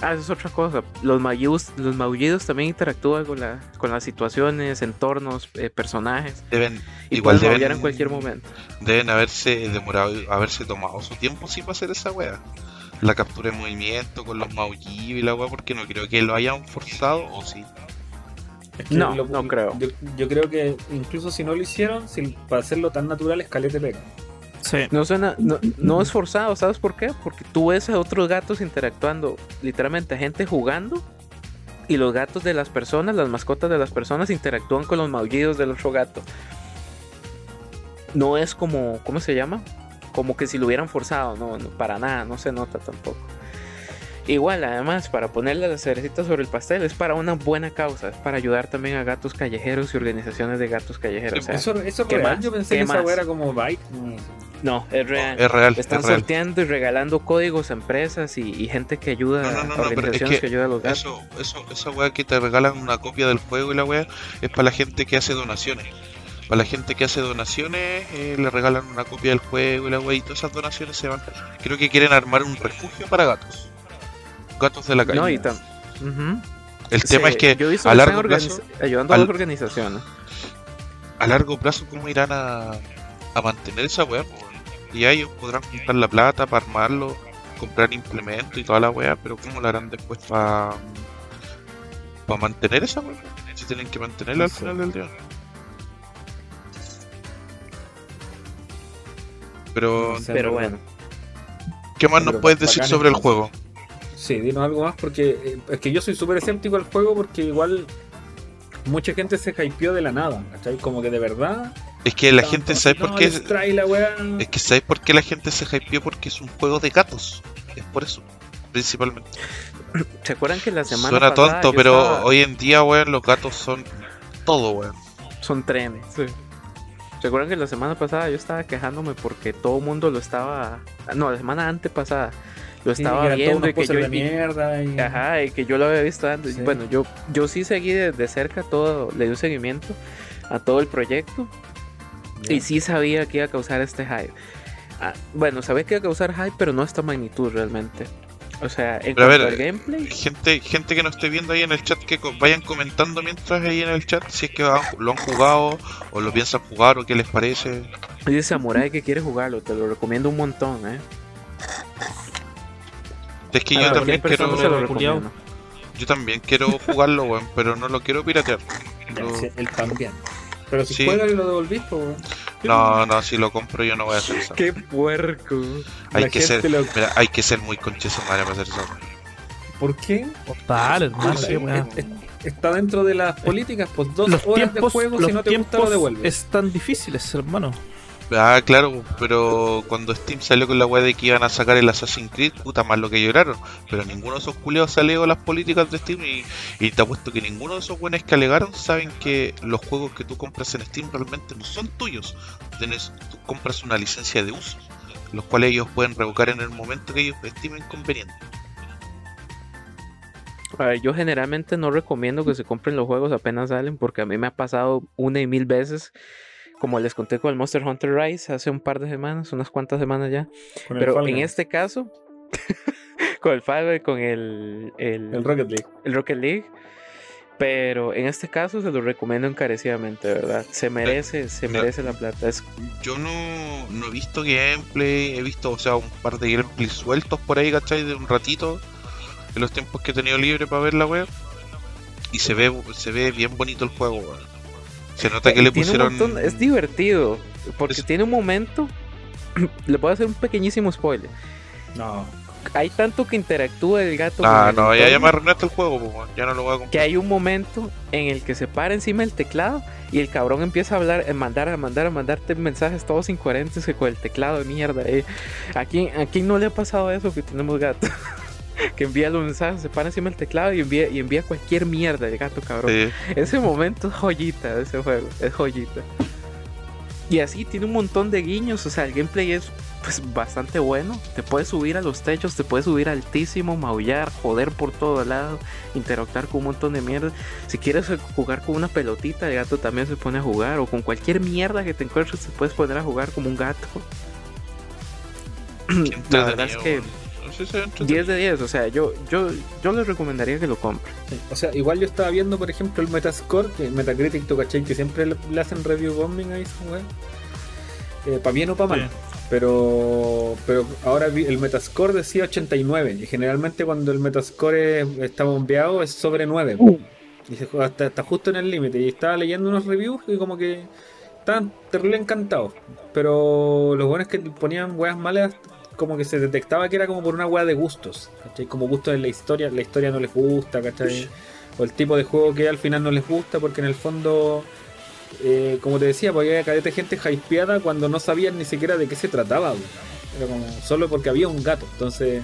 Ah, eso es otra cosa. Los maullidos, los maullidos también interactúan con, la, con las situaciones, entornos, eh, personajes. Deben, Y Igual pueden deben- en cualquier momento. deben haberse demorado, haberse tomado su tiempo sí para hacer esa wea. La captura de movimiento con los maullidos y la wea, porque no creo que lo hayan forzado, o sí. Es que No, no creo. Yo, yo creo que incluso si no lo hicieron, si, para hacerlo tan natural, es calete pega. Sí. No suena, no, no es forzado, ¿sabes por qué? Porque tú ves a otros gatos interactuando, literalmente gente jugando, y los gatos de las personas, las mascotas de las personas interactúan con los maullidos del otro gato. No es como, ¿cómo se llama? Como que si lo hubieran forzado, no, no, para nada, no se nota tampoco. Igual, además, para ponerle la cerecita sobre el pastel, es para una buena causa, es para ayudar también a gatos callejeros y organizaciones de gatos callejeros. o sea, Eso, eso es ¿qué real. más? Yo pensé ¿Qué que esa más? weá era como bike. no, es real. Es real, Están es real. sorteando y regalando códigos a empresas y, y gente que ayuda No, no, no, a es organizaciones que que, ayudan a los gatos. Eso, eso, esa weá que te regalan una copia del juego y la weá es para la gente que hace donaciones. Para la gente que hace donaciones eh, le regalan una copia del juego y la weá y todas esas donaciones se van. Creo que quieren armar un refugio para gatos. Gatos de la calle. No, y tam- Ujú. El tema es que a largo plazo, ayudando a las organizaciones. a largo plazo, ¿cómo irán a, a mantener esa weá? Y ellos podrán juntar la plata para armarlo, comprar implementos y toda la weá, pero ¿cómo lo harán después para para mantener esa weá? Si tienen que mantenerla al final del día. Pero, Pero bueno, ¿qué más nos pero puedes decir sobre el juego? Sí, dinos algo más porque eh, es que yo soy súper escéptico al juego porque igual mucha gente se hypeó de la nada, ¿cachai? Como que de verdad. Es que la gente, como, ¿sabes "No, por qué? les trae la weá". Es que ¿sabes por qué la gente se hypeó? Porque es un juego de gatos. Es por eso, principalmente. ¿se acuerdan que la semana Suena pasada tonto, pero estaba- hoy en día, weón, los gatos son todo, weón. son trenes? ¿Se acuerdan que la semana pasada yo estaba quejándome porque todo el mundo lo estaba... No, la semana antepasada lo Sí, estaba todos viendo y que yo... de mierda y- Ajá, y que yo lo había visto antes. Sí. Bueno, yo, yo sí seguí de, de cerca todo, le di un seguimiento a todo el proyecto y sí sabía que iba a causar este hype. Ah, bueno, sabía que iba a causar hype, pero no a esta magnitud realmente. O sea, en Pero a cuanto ver, al gameplay, Gente, gente que no esté viendo ahí en el chat, que co- vayan comentando mientras ahí en el chat si es que han- lo han jugado o lo piensan jugar o qué les parece. dice Samurai que quiere jugarlo, te lo recomiendo un montón, eh. Es que yo también quiero, yo también quiero jugarlo, weón, pero no lo quiero piratear. Él también. Pero si Sí. juegas y lo devolvís, pues weón. No, no, si lo compro yo no voy a hacer eso. Qué puerco. Hay que ser, lo- mira, hay que ser muy concheso madre para hacer eso. weón. ¿Por qué? Hermano. Está dentro de las políticas, pues dos Los horas tiempos, de juego, si no te gusta lo devuelves. están difíciles, hermano. Ah, claro, pero cuando Steam salió con la weá de que iban a sacar el Assassin's Creed, puta más lo que lloraron. Pero ninguno de esos culiados se alegó las políticas de Steam y, y te apuesto que ninguno de esos buenos que alegaron saben que los juegos que tú compras en Steam realmente no son tuyos. Tienes, tú compras una licencia de uso, los cuales ellos pueden revocar en el momento que ellos estimen conveniente. A ver, yo generalmente no recomiendo que se compren los juegos apenas salen porque a mí me ha pasado una y mil veces. Como les conté con el Monster Hunter Rise hace un par de semanas, unas cuantas semanas ya. Con Pero en este caso, con el Fall Guys, con el, el, el Rocket League. el Rocket League. Pero en este caso se lo recomiendo encarecidamente, ¿verdad? Se merece, se merece la plata. Es, Yo no, no he visto gameplay, he visto, o sea, un par de gameplays sueltos por ahí, ¿cachai? De un ratito, en los tiempos que he tenido libre para ver la web. Y se ve, se ve bien bonito el juego, weón. Se nota que le tiene un pusieron. montón- es divertido, porque Es- tiene un momento. le puedo hacer un pequeñísimo spoiler. No. Hay tanto que interactúa el gato. Ah, con el no, ya, ya me arruinaste el juego, pues, ya no lo voy a que comprar. hay un momento en el que se para encima del teclado y el cabrón empieza a hablar, a mandar, a mandar, a mandarte mensajes todos incoherentes que con el teclado de mierda. eh. ¿A, quién, ¿A quién no le ha pasado eso que tenemos gato? que envía los mensajes, se para encima del teclado y envía, y envía cualquier mierda el gato, cabrón. Sí. Ese momento es joyita de ese juego, es joyita. Y así tiene un montón de guiños, o sea, el gameplay es pues bastante bueno. Te puedes subir a los techos, te puedes subir altísimo, maullar, joder por todo lado, interactuar con un montón de mierda. Si quieres jugar con una pelotita, el gato también se pone a jugar, o con cualquier mierda que te encuentres, te puedes poner a jugar como un gato. La verdad es que ve 10 entretenido. de 10, o sea, yo, yo, yo les recomendaría que lo compren. Sí, O sea, igual yo estaba viendo, por ejemplo, el Metascore, que Metacritic, tú cachai, que siempre le, hacen review bombing a esa weá. Eh, para bien o para mal. Sí. Pero, pero ahora vi- el Metascore decía 89. Y generalmente cuando el Metascore es- está bombeado es sobre 9. Y se juega hasta, hasta justo en el límite. Y estaba leyendo unos reviews y como que estaban terrible encantados. Pero los buenos que ponían weas malas, como que se detectaba que era como por una wea de gustos. ¿cachai? Como gustos en la historia, la historia no les gusta, ¿cachai? O el tipo de juego que al final no les gusta, porque en el fondo, eh, como te decía, porque había cadete gente hypeada cuando no sabían ni siquiera de qué se trataba. weón. Era como solo porque había un gato. Entonces,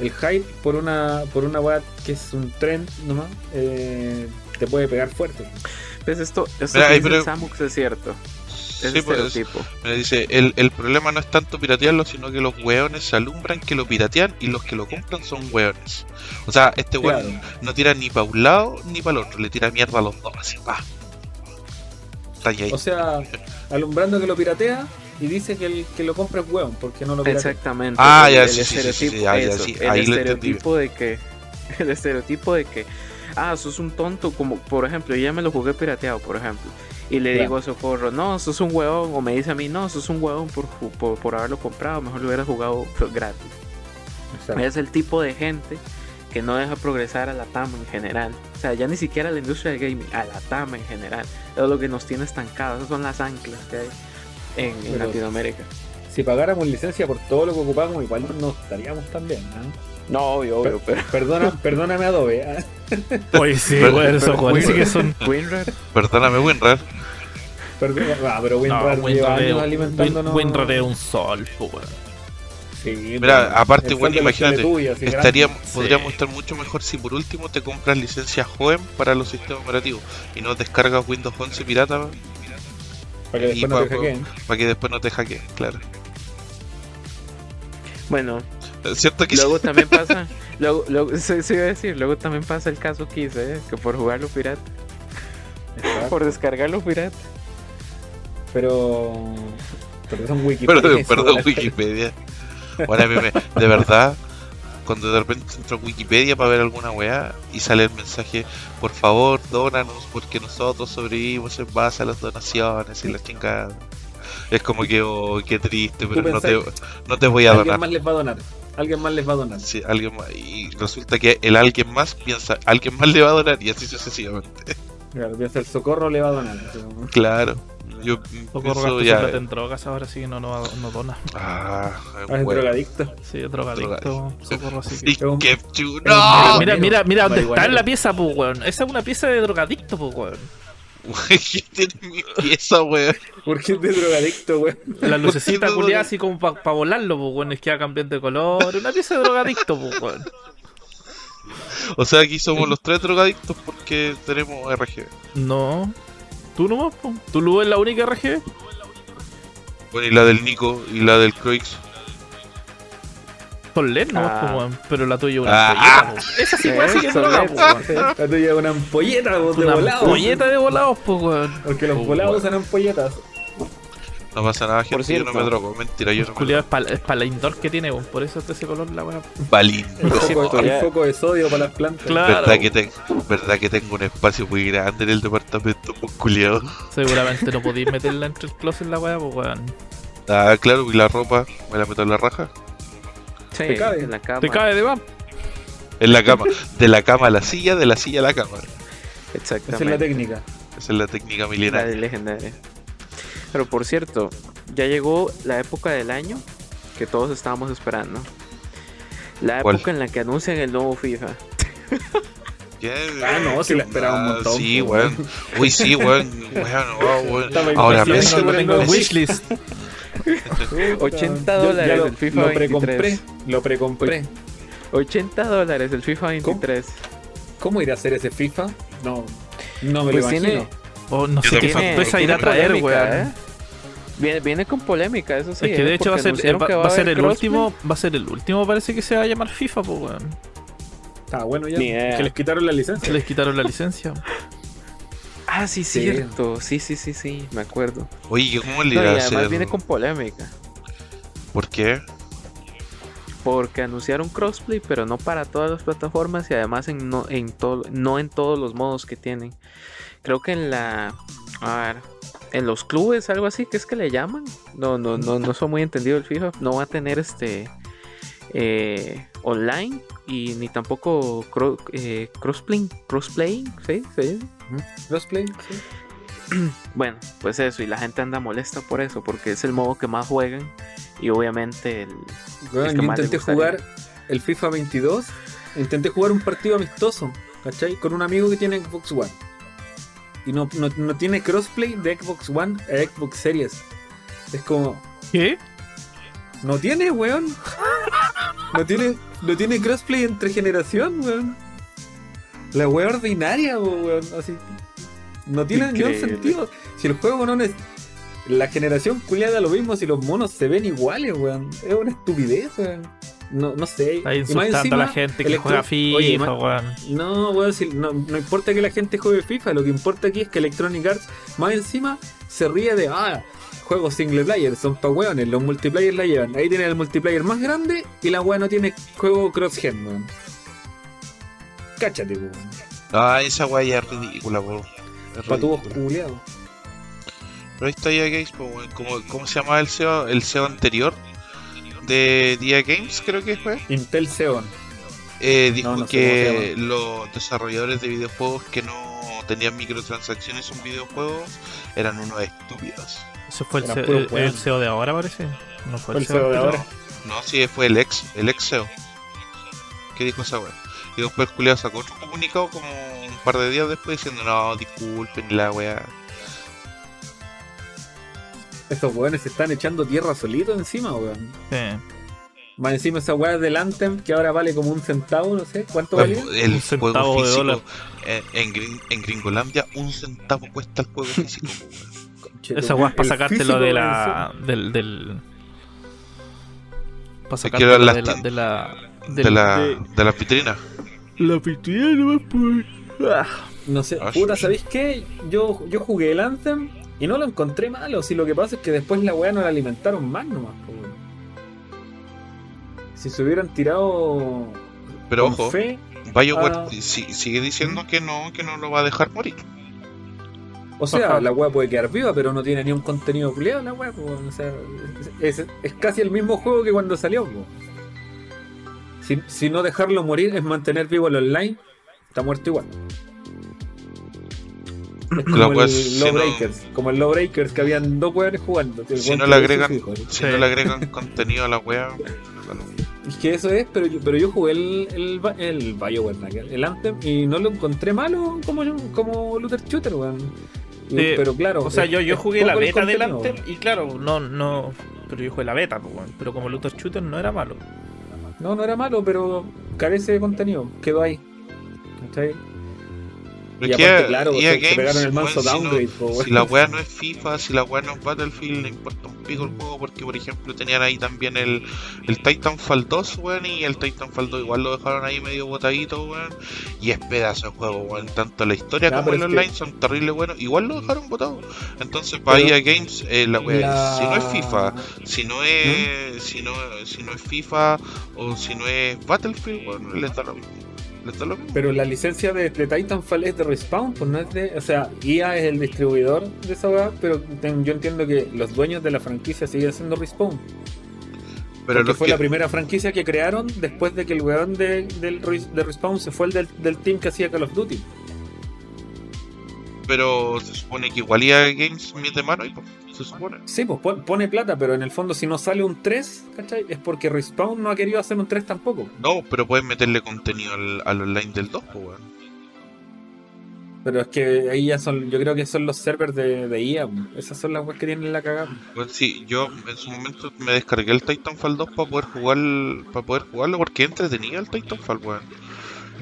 el hype por una por una wea que es un trend nomás, eh, te puede pegar fuerte. ¿Ves esto? Esto que dice pero- Samux es cierto. Es Sí, pues. Me dice, el, el problema no es tanto piratearlo, sino que los weones se alumbran que lo piratean y los que lo compran son weones. O sea, este weón Claro. no tira ni para un lado ni para el otro, le tira mierda a los dos, así, ahí. O sea, alumbrando que lo piratea y dice que el que lo compra es hueón, porque no lo piratea. Exactamente. Ah, ya, el sí, sí, sí, sí, estereotipo, sí, ya, ya, eso, sí, el estereotipo de que, el estereotipo de que, ah, sos un tonto, como por ejemplo, yo ya me lo jugué pirateado, por ejemplo, y le Claro. digo a Socorro, no, sos un huevón, o me dice a mí, no, sos un huevón por, por, por haberlo comprado, mejor lo hubieras jugado gratis. Exacto. Es el tipo de gente que no deja progresar a la TAM en general. O sea, ya ni siquiera a la industria del gaming, a la TAM en general. Es lo que nos tiene estancados. Esas son las anclas que hay en, en Latinoamérica. Si pagáramos licencia por todo lo que ocupamos, igual no estaríamos tan bien. ¿ah? No, obvio, obvio, pero. Perdona, perdóname Adobe. ¿ah? Oye, sí, Pero- weón, esos weones sí que son. Winrar, Perdóname, WinRAR. Perdona, ah, pero WinRAR No, lleva WinRAR alimentándonos. Win- WinRAR es un sol, weón. Sí, Mira, aparte, bueno, imagínate, Sí. Podríamos estar mucho mejor si por último te compras licencias joven para los sistemas operativos y no descargas Windows 11 pirata Para que después no te pa- hackeen. para que después no te hackeen, claro. Bueno, cierto que sí? luego también pasa. Luego, luego, se, se iba a decir, luego también pasa el caso que hice, ¿eh? que por jugarlo pirata, Exacto. por descargarlo pirata. Pero. Pero son Wikipedia. Perdón, eso, perdón, Wikipedia. Bueno, de verdad, cuando de repente entro a Wikipedia para ver alguna weá y sale el mensaje, por favor, dónanos porque nosotros sobrevivimos en base a las donaciones y la chingada. Es como que, oh, qué triste, pero no te, no te voy a Alguien donar. más les va a donar. Alguien más les va a donar. Sí, alguien más, y resulta que el alguien más piensa, alguien más le va a donar y así sucesivamente. Claro, piensa el socorro le va a donar. Claro, yo Socorro ya. plata en drogas, ahora sí que no, no, no dona. Ah, Ah, es bueno. drogadicto. Sí, es drogadicto, socorro, así que. Es ¡No! Mira, mira, mira dónde está marihuanero. la pieza, pues, weón. Esa es una pieza de drogadicto, pues, weón. ¿Qué tiene mi pieza, weón? ¿Por qué es de drogadicto, güey? La lucecita no culiada así como para volarlo, pues, weón. Es que va cambiando de color. Una pieza de drogadicto, pues, weón. O sea, aquí somos los tres drogadictos porque tenemos RGB. No. Tú nomás, pues. ¿Tú Lu es la única RGB? Bueno, y la del Nico y la del Croix. Son LED Ah. pues, weón. Pero la tuya es una Ah. ampolleta, pues. Esa sí parece que es droga, weón. La tuya es una ampolleta vos, de volados. ampolleta de volados, pues, weón. Porque los Oh, volados usan ampolletas. No pasa nada, gente. yo no cierto. me drogo. Mentira, yo no me drogo. es para la indoor que tiene, weón. Por eso está ese color la weón. Balín. El Por cierto, el foco de sodio para las plantas. Claro. ¿Verdad que, te- ¿Verdad que tengo un espacio muy grande en el departamento, pues, culiado? Seguramente no podéis meterla entre el closet la weá, pues, weón. Ah, claro, y la ropa, me la meto en la raja. Sí, Te cabe. en la cama. Te cae de va. En la cama. De la cama a la silla, de la silla a la cama. Esa es la Exactamente. técnica. Esa es la técnica milenaria. legendaria. Pero por cierto, ya llegó la época del año que todos estábamos esperando. La ¿Cuál? época en la que anuncian el nuevo FIFA. Ah, no, sí la esperaba un Ah, montón, Sí, pues, weón. Uy, sí, weón. Ahora impaciente Messi. tengo wishlist. 80 Yo- ya dólares lo, el FIFA lo 23. precompré. Lo precompré. 80 dólares el FIFA 23. ¿Cómo irá a ser ese FIFA? No, no me Pues lo tiene- imagino. Oh, no Yo sé qué sorpresa irá a tiene traer, weón. ¿eh? Viene, viene con polémica, eso sí. es que de ¿eh? hecho va a ser, anunciaron va, que va a ser el crossplay. último, va a ser el último, parece que se va a llamar FIFA, pues weón. Ah, bueno, ya. Que les quitaron la licencia. les quitaron la licencia. Ah, sí, Sí. cierto. Sí, sí, sí, sí, me acuerdo. Oye, ¿cómo le No, y además hacer? viene con polémica. ¿Por qué? Porque anunciaron crossplay, pero no para todas las plataformas y además en no, en todo, no en todos los modos que tienen. Creo que en la. A ver. En los clubes, algo así, que es que le llaman. No, no, no, no soy muy entendido el FIFA. No va a tener este. eh, online. y ni tampoco cro- eh, crossplay, crossplaying, ¿sí? ¿Sí? Crossplay, sí. Bueno, pues eso, y la gente anda molesta por eso, porque es el modo que más juegan y obviamente el... Weón, Es que yo más intenté jugar el FIFA 22. Intenté jugar un partido amistoso, ¿cachai? Con un amigo que tiene Xbox One. Y no, no, no tiene crossplay de Xbox One a Xbox Series. Es como, ¿Qué? no tiene, weón. No tiene, no tiene crossplay entre generación, weón. La weá ordinaria, weón. Así. No tiene ningún sentido. Si el juego no es. La generación culiada lo mismo si los monos se ven iguales, weón. Es una estupidez, weón. No, no sé. Está insultando a encima, la gente que juega FIFA, Oye, weón. no, weón, si- no, no importa que la gente juegue FIFA, lo que importa aquí es que Electronic Arts, más encima, se ríe de, ah, juegos single player, son pa' weones, los multiplayer la llevan. Ahí tienen el multiplayer más grande y la weá no tiene juego cross-gen, weón. Cáchate, weón. Ah, esa weá ya es ridícula, weón. Patubos culiados. Pero ahí está EA Games, pues, weón. ¿Cómo, ¿Cómo se llamaba el SEO? El SEO anterior de EA Games, creo que fue. Intel Xeon. Eh, dijo No, no sé que los desarrolladores de videojuegos que no tenían microtransacciones en videojuegos eran unos estúpidos. Eso fue el, CEO de ahora, parece. No fue Fue el CEO de anterior. ahora. No, sí, fue el ex, el ex SEO. ¿Qué dijo esa weá? Y después el culiado sacó otro comunicado como un par de días después diciendo, no, disculpen la weá. Estos weones se están echando tierra solitos encima, weón. Sí. Más encima esa weá del Anthem que ahora vale como un centavo, no sé. ¿Cuánto Bueno, valía? el Un juego centavo de físico dólar. eh, en, Gring- en Gringolandia, un centavo cuesta el juego físico. Esa weá es para El sacártelo de de la. del. del para sacártelo de la. de la. De, la, de- de la vitrina. La nomás, pues. Ah. No sé, Ah, puta. ¿sabéis qué? Yo, yo jugué el Anthem y no lo encontré malo. Si lo que pasa es que después la weá no la alimentaron más nomás, po, weón. Si se hubieran tirado Pero con ojo, fe, BioWare ah. si- sigue diciendo que no, que no lo va a dejar morir. o sea, Ajá. la weá puede quedar viva, pero no tiene ni un contenido culiado la weá, weón. O sea, es, es- es casi el mismo juego que cuando salió, po. Si, si no dejarlo morir es mantener vivo el online, está muerto igual. Es como el si no- como el Lawbreakers que habían dos weones jugando. el Si no le agregan, si Sí. no le agregan contenido a la wea, bueno, Es que eso es, pero yo, pero yo jugué el, el, el BioWare, ¿no? el Anthem, y no lo encontré malo como, como looter shooter, weón. Sí, pero claro. O sea, es- yo, yo jugué la el beta del. Anthem y claro, no, no. Pero yo jugué la beta, pues, weón. Pero como looter shooter no era malo. No, no era malo, pero carece de contenido. Quedó ahí. ¿Cachai? Pero Y aparte, claro, se Games, pegaron el manso si no- downgrade, po, weón. Si la wea no es FIFA, si la wea no es Battlefield, le importa un pico el juego porque, por ejemplo, tenían ahí también el, el Titanfall 2, weón, y el Titanfall 2 igual lo dejaron ahí medio botadito, weón, y es pedazo de juego, weón, tanto la historia como el es que- online son terribles buenos, igual lo dejaron botado. Entonces, para EA Games, eh, la es, si no es FIFA, si no es, si no, si no es FIFA o si no es Battlefield, weón, les da lo mismo. Lo mismo. Pero la licencia de, de Titanfall es de Respawn, pues no es de. O sea, EA es el distribuidor de esa weá, pero ten- yo entiendo que los dueños de la franquicia siguen siendo Respawn. Pero porque fue que- la primera franquicia que crearon después de que el weón de, del, Res- de Respawn se fue el del, del team que hacía Call of Duty. Pero se supone que igual EA Games mete mano y pues, se supone. Sí, pues pon- pone plata, pero en el fondo si no sale un 3, ¿cachai? Es porque Respawn no ha querido hacer un 3 tampoco. No, pero pueden meterle contenido al, al online del 2, pues. Pero es que ahí ya son, yo creo que son los servers de, de EA. pues. Esas son las weas que tienen la cagada. Bueno, sí, yo en su momento me descargué el Titanfall 2 para poder jugar para poder jugarlo porque entretenía el Titanfall, weón.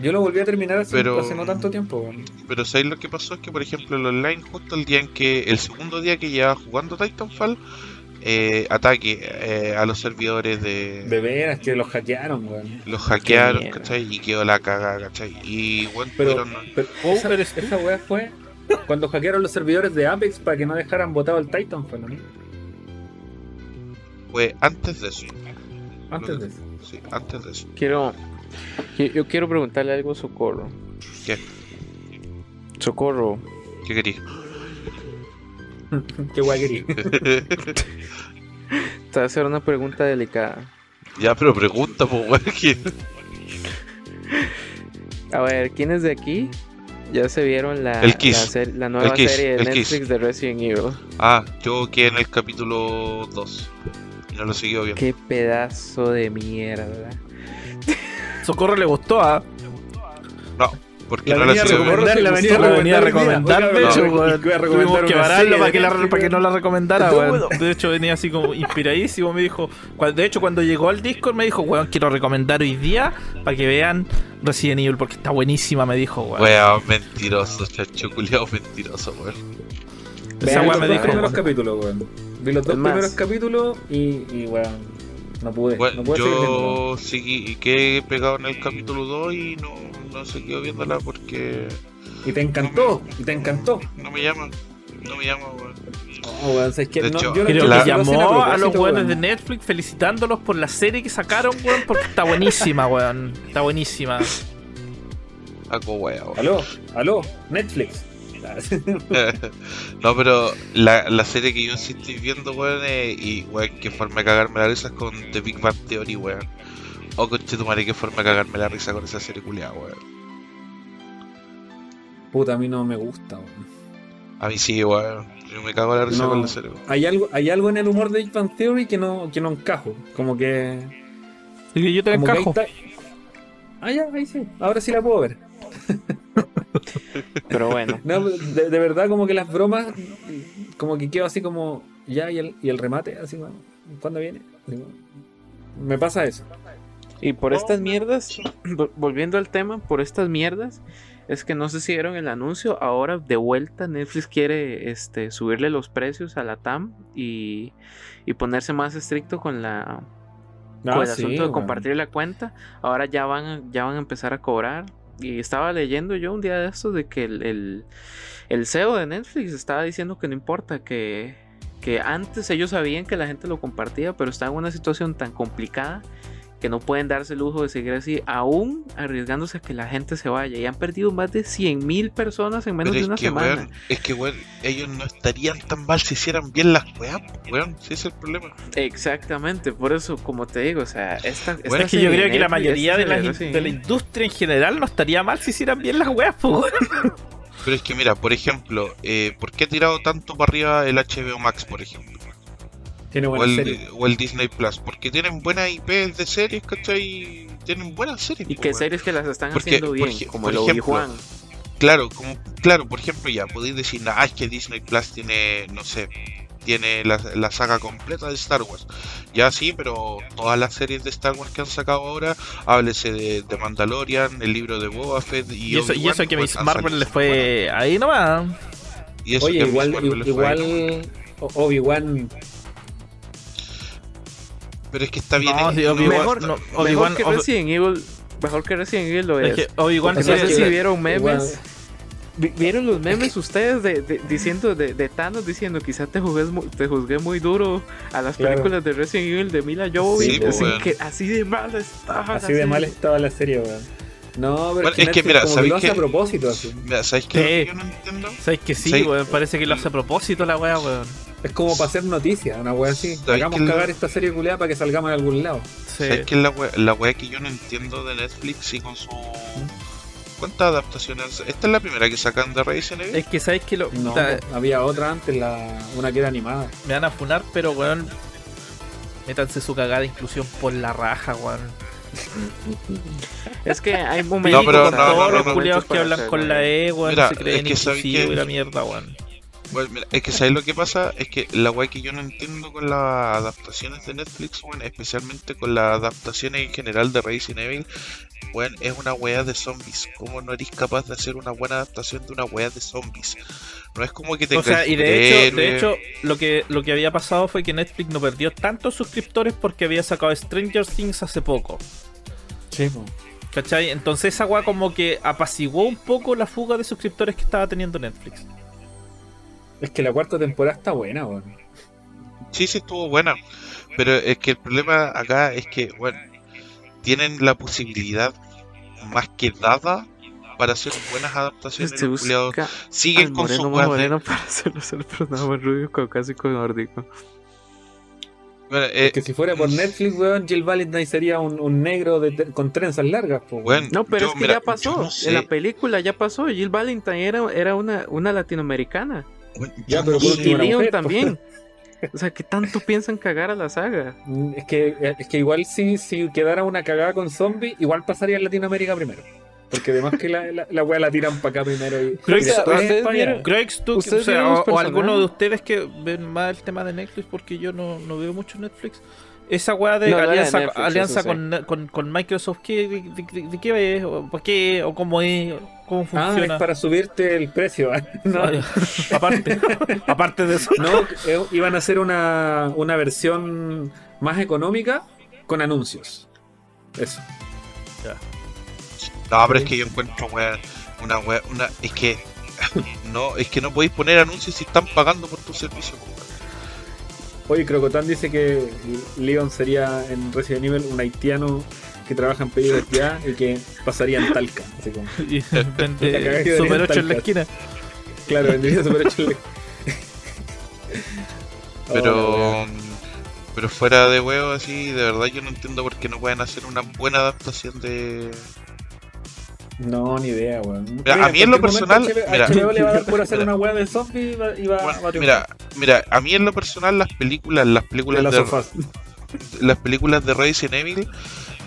Yo lo volví a terminar hace, Pero- hace no tanto tiempo, weón. Pero ¿sabéis lo que pasó? Es que, por ejemplo, el online, justo el día en que, el segundo día que llevaba jugando Titanfall, eh, ataque eh, a los servidores de... De veras que los hackearon, weón. Los hackearon. ¿cachai? Y quedó la cagada, ¿cachai? Y, bueno, Pero, pero Oh, esa, pero es- esa wea fue cuando hackearon los servidores de Apex para que no dejaran botado el Titanfall, ¿no? fue antes de eso. Antes de eso. Sí, antes de eso. Quiero. Yo, yo quiero preguntarle algo a Socorro. ¿Qué? Socorro, ¿Qué querías? Qué querí. te voy a hacer una pregunta delicada. ya, pero pregunta, pues, que- A ver, ¿quiénes de aquí ya se vieron la, El la, Kiss. ser- la nueva El Kiss, serie de el Kiss. Netflix de Resident Evil? Ah, yo quedé en el capítulo 2. Y no lo seguí viendo. Qué pedazo de mierda. Socorro le gustó ¿ah? No, porque La no la venía a recomendar, la venía a La venía a recomendar. de hecho, weón. a Tuvimos que serie para que, la, para que no la recomendara, weón. De hecho, venía así como inspiradísimo. Me dijo, de hecho, cuando llegó al Discord, me dijo, weón, quiero recomendar hoy día para que vean Resident Evil porque está buenísima, me dijo, weón. Weón, mentiroso, chacho culiao mentiroso, weón. Esa los me dos dijo. primeros weón. capítulos, weón. Vi los dos primeros capítulos y, y weón, no pude. Bueno, no pude yo y quedé pegado en el capítulo 2 y no, no seguí viéndola porque Y te encantó, y te encantó. no me llama. No me llama, weón. No, weón, es que De no, hecho, yo no Creo La- que hacen llamó a los propósito, weones de Netflix felicitándolos por la serie que sacaron, weón, porque está buenísima, weón. Está buenísima. Hago wea, weón. Aló, aló, Netflix. no, pero la, la serie que yo sí estoy viendo, weón, eh, y weón, qué forma de cagarme la risa es con The Big Bang Theory, weón. Oh, conchetumare, qué forma de cagarme la risa con esa serie culiada, weón. Puta, a mí no me gusta, weón. A mí sí, weón. Yo me cago la risa No. con la serie, weón. Hay algo, hay algo en el humor de Big Bang Theory que no, que no encajo. Como que. Y yo te encajo. Ah, ya, ahí sí. Ahora sí la puedo ver. Pero bueno, No, de, de verdad, como que las bromas, como que quedo así como, ya, y el, y el remate, así como, ¿cuándo viene? Me pasa eso. y por estas mierdas, vol- volviendo al tema, por estas mierdas, es que no sé si vieron el anuncio, ahora de vuelta Netflix quiere este, subirle los precios a la TAM y, y ponerse más estricto con la con el asunto de compartir la cuenta. Ahora ya van, a- ya van a empezar a cobrar. Y estaba leyendo yo un día de estos de que el, el, el CEO de Netflix estaba diciendo que no importa, que, que antes ellos sabían que la gente lo compartía, pero está en una situación tan complicada que no pueden darse el lujo de seguir así, aún arriesgándose a que la gente se vaya. Y han perdido más de 100 mil personas en menos Pero de es una que, semana. weón, es que, weón, ellos no estarían tan mal si hicieran bien las weas, weón. Si ese es el problema. Exactamente, por eso, como te digo, o sea, esta, esta Bueno, Es que yo creo que la mayoría de la, de la industria en general no estaría mal si hicieran bien las weas, weón. Pero es que, mira, por ejemplo, eh, ¿por qué ha tirado tanto para arriba el HBO Max, por ejemplo? Tiene O buena el, serie. o el Disney Plus. Porque tienen buenas IPs de series, ¿cachai? Tienen buenas series. Y po, que series que las están Porque, haciendo bien, como por el ejemplo, Obi-Wan. Claro, como, claro, por ejemplo, ya podéis decir, ah, es que Disney Plus tiene, no sé, tiene la, la saga completa de Star Wars. Ya sí, pero todas las series de Star Wars que han sacado ahora, háblese de, de Mandalorian, el libro de Boba Fett y, Y eso, y Obi-Wan, eso que pues, Miss Marvel le fue ahí nomás. buenas. Y eso Oye, que igual, Marvel le fue ahí, ¿no? igual O- Obi-Wan, Pero es que está bien. No, sí, Obi-Wan- no, Mejor que Obi- Resident Evil, mejor que Resident Evil lo Es es. que Obi-Wan O No sea, sé que- si vieron memes. ¿Vieron los memes ustedes de, de- diciendo de, de Thanos diciendo quizá te juzgué, mu- te juzgué muy duro a las Claro. películas de Resident Evil de Mila Jovovich? Sí, pues, así, que, así de mal estaba. la así de serie. mal estaba la serie, weón. No, pero Bueno, es que, que mira, como que ¿sabéis lo hace a propósito así. Mira, ¿sabéis lo Sí. que yo no entiendo? ¿Sabes que sí, weón? Parece que lo hace a propósito la wea, weón. Es como para hacer noticias, una wea así. ¿Sabéis Hagamos que cagar esta serie culiada para que salgamos en algún lado. Sí. ¿Sabes qué es la wea, la wea que yo no entiendo de Netflix y con su. ¿Cuántas adaptaciones? Esta es la primera que sacan de Resident Evil. Es que sabes que lo. No, había otra antes, la, una que era animada. me van a funar, pero weón. Métanse su cagada de inclusión por la raja, weón. Es que hay momentos. No, pero con no, todos no, los no, no. culiados que hablan con la. E, weón, se creen es que sabes inclusivos que- y la mierda, weón. Bueno, mira, es que ¿sabes lo que pasa? Es que la weá que yo no entiendo con las adaptaciones de Netflix, weón, especialmente con las adaptaciones en general de Resident Evil, weón, es una weá de zombies. ¿Cómo no eres capaz de hacer una buena adaptación de una weá de zombies? No es como que te O sea, y de hecho, de hecho lo, que, lo que había pasado fue que Netflix no perdió tantos suscriptores porque había sacado Stranger Things hace poco. Sí, ¿Cachai? Entonces esa weá como que apaciguó un poco la fuga de suscriptores que estaba teniendo Netflix. Es que la cuarta temporada está buena, weón. Sí, sí estuvo buena. Pero es que el problema acá es que, bueno, tienen la posibilidad más que dada para hacer buenas adaptaciones. Este siguen con su moreno más weá de- moreno para hacerlo ser el personaje rubio caucásico nórdico. Bueno, eh, Que si fuera por Netflix, weón, Jill Valentine sería un, un negro de con trenzas largas, po, weón. bueno, No, pero yo, es que mira, ya pasó. yo no sé, En la película ya pasó. Jill Valentine era, era una, una latinoamericana. Ya, pero Y Leon mujer, también. O sea, ¿qué tanto piensan cagar a la saga? Mm, Es que, es que igual si, si quedara una cagada con zombies, igual pasaría en Latinoamérica primero. Porque además que la, la, la weá la tiran para acá primero y, y Greg, tú, ¿Ustedes o, sea, o- o alguno de ustedes que ven más el tema de Netflix, porque yo no, no veo mucho Netflix. Esa weá de No, no alianza, Netflix, alianza eso con, con, con Microsoft, ¿qué, de, de- de qué es? ¿O ¿Por qué? ¿O cómo es? ¿Cómo Ah, funciona? es para subirte el precio. no, Ah, ya. aparte, aparte de eso. no, eh, iban a hacer una, una versión más económica con anuncios. Eso. No, pero es que yo encuentro weá, una weá, una, es que no, es que no podéis poner anuncios si están pagando por tu servicio. Oye, Crocotán dice que Leon sería en Resident Evil un haitiano que trabaja en pedidos de ya y que pasaría en Talca. Así como, Y La que Super darían 8 en la esquina. claro, vendría super hecho el- Pero, Oh, pero fuera de huevo así, de verdad yo no entiendo por qué no pueden hacer una buena adaptación de. No, ni idea, weón. Mira, a mí en lo momento personal- HBO, mira. HBO le va a dar por hacer Mira. una weá de zombie y va, y va, Bueno, va a mira, mira, a mí en lo personal las películas, las de películas las de, sofás. las películas de Resident Evil,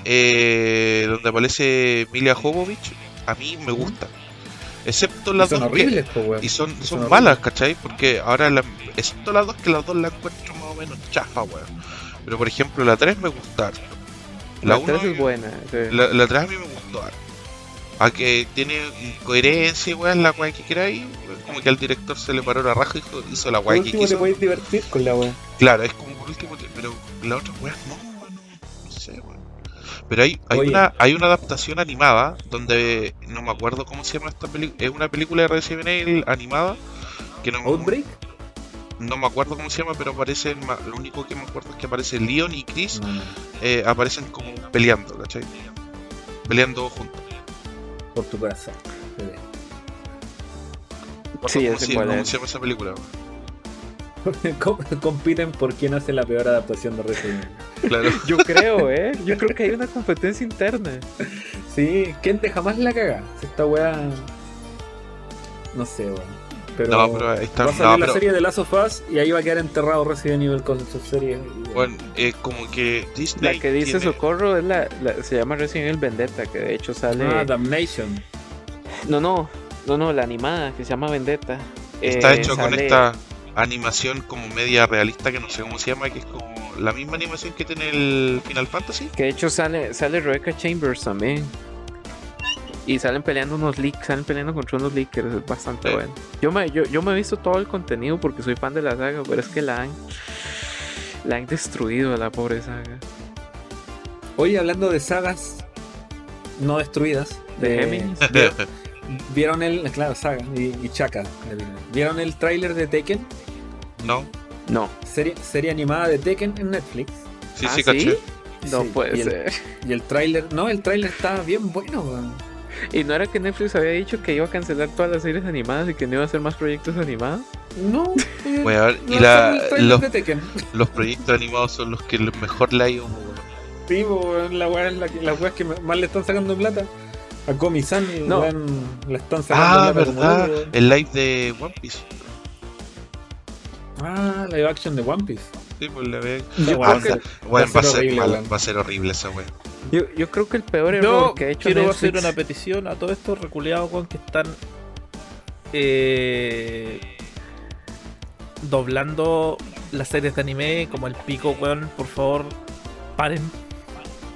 eh, donde aparece Milia Jovovich, a mí me gustan. Excepto las son dos que, horribles, po, weón. y son, son son horribles. malas, ¿cachai? Porque ahora, la, excepto las dos, que las dos las encuentro más o menos chafa, weón. Pero por ejemplo, la 3 me gusta harto. La La 1 3 es buena. sí. la, la 3 a mí me gustó harto. A que tiene coherencia, weón, la weá que queráis. Como que al director se le paró la raja y hizo, la weá que te quiso. podéis divertir con la weá. Claro, es como por último, te- pero la otra weá no, weón, no sé, weón. Pero hay, hay, Oye. una, hay una adaptación animada donde no me acuerdo cómo se llama esta película. Es una película de Resident Evil animada que no, Outbreak. no me acuerdo cómo se llama, pero aparecen. ma- Lo único que me acuerdo es que aparece Leon y Chris No, no, eh, aparecen como peleando, ¿cachai? Peleando juntos. Por tu corazón. bebé. Sí, ¿Cómo, se, cuál cómo es. se llama esa película? Compiten por quién hace la peor adaptación de Resident Evil. Claro. Yo creo, ¿eh? Yo creo que hay una competencia interna. Sí, ¿quién te jamás la caga? Si esta weá. No sé, weón. Pero, No, pero ahí está- va a salir no, la pero- serie de Last of Us y ahí va a quedar enterrado Resident Evil con sus series. y- Bueno, es como que Disney. La que dice tiene- Socorro es la, la- se llama Resident Evil Vendetta, que de hecho sale. Ah, Damnation. No, no, no, no, la animada que se llama Vendetta. Está eh, hecho con esta animación como media realista que no sé cómo se llama, que es como la misma animación que tiene el Final Fantasy. Que de hecho sale, sale Rebecca Chambers también. Y salen peleando unos leaks, salen peleando contra unos leakers, es bastante Sí. bueno. Yo me, yo, yo me he visto todo el contenido porque soy fan de la saga, pero es que la han, la han destruido a la pobre saga. Hoy hablando de sagas no destruidas. De Géminis. ¿vieron, vieron el. Claro, saga y, y Chaka. ¿Vieron el tráiler de Tekken? no, No. Serie, serie animada de Tekken en Netflix. sí, ¿Ah, sí, caché. No Sí, puede y el- ser. Y el tráiler, no, el tráiler está bien bueno, weón. ¿Y no era que Netflix había dicho que iba a cancelar todas las series animadas y que no iba a hacer más proyectos animados? No, eh, ver, no y la- los, proyectos animados son los que mejor la ha ido, weón. Sí, weón, la weá es la que- las weas que más le están sacando plata. A Komi-san No. weón, le están sacando Ah, como verdad, el live de One Piece. Ah, live action de One Piece. Sí, pues la ve. Weón, va, a ser horrible, mal- weón. va a ser horrible esa weón. Yo, yo creo que el peor error Yo que ha hecho quiero Netflix... hacer una petición a todos estos reculeados que están eh, doblando las series de anime como el pico, weón. Por favor, paren.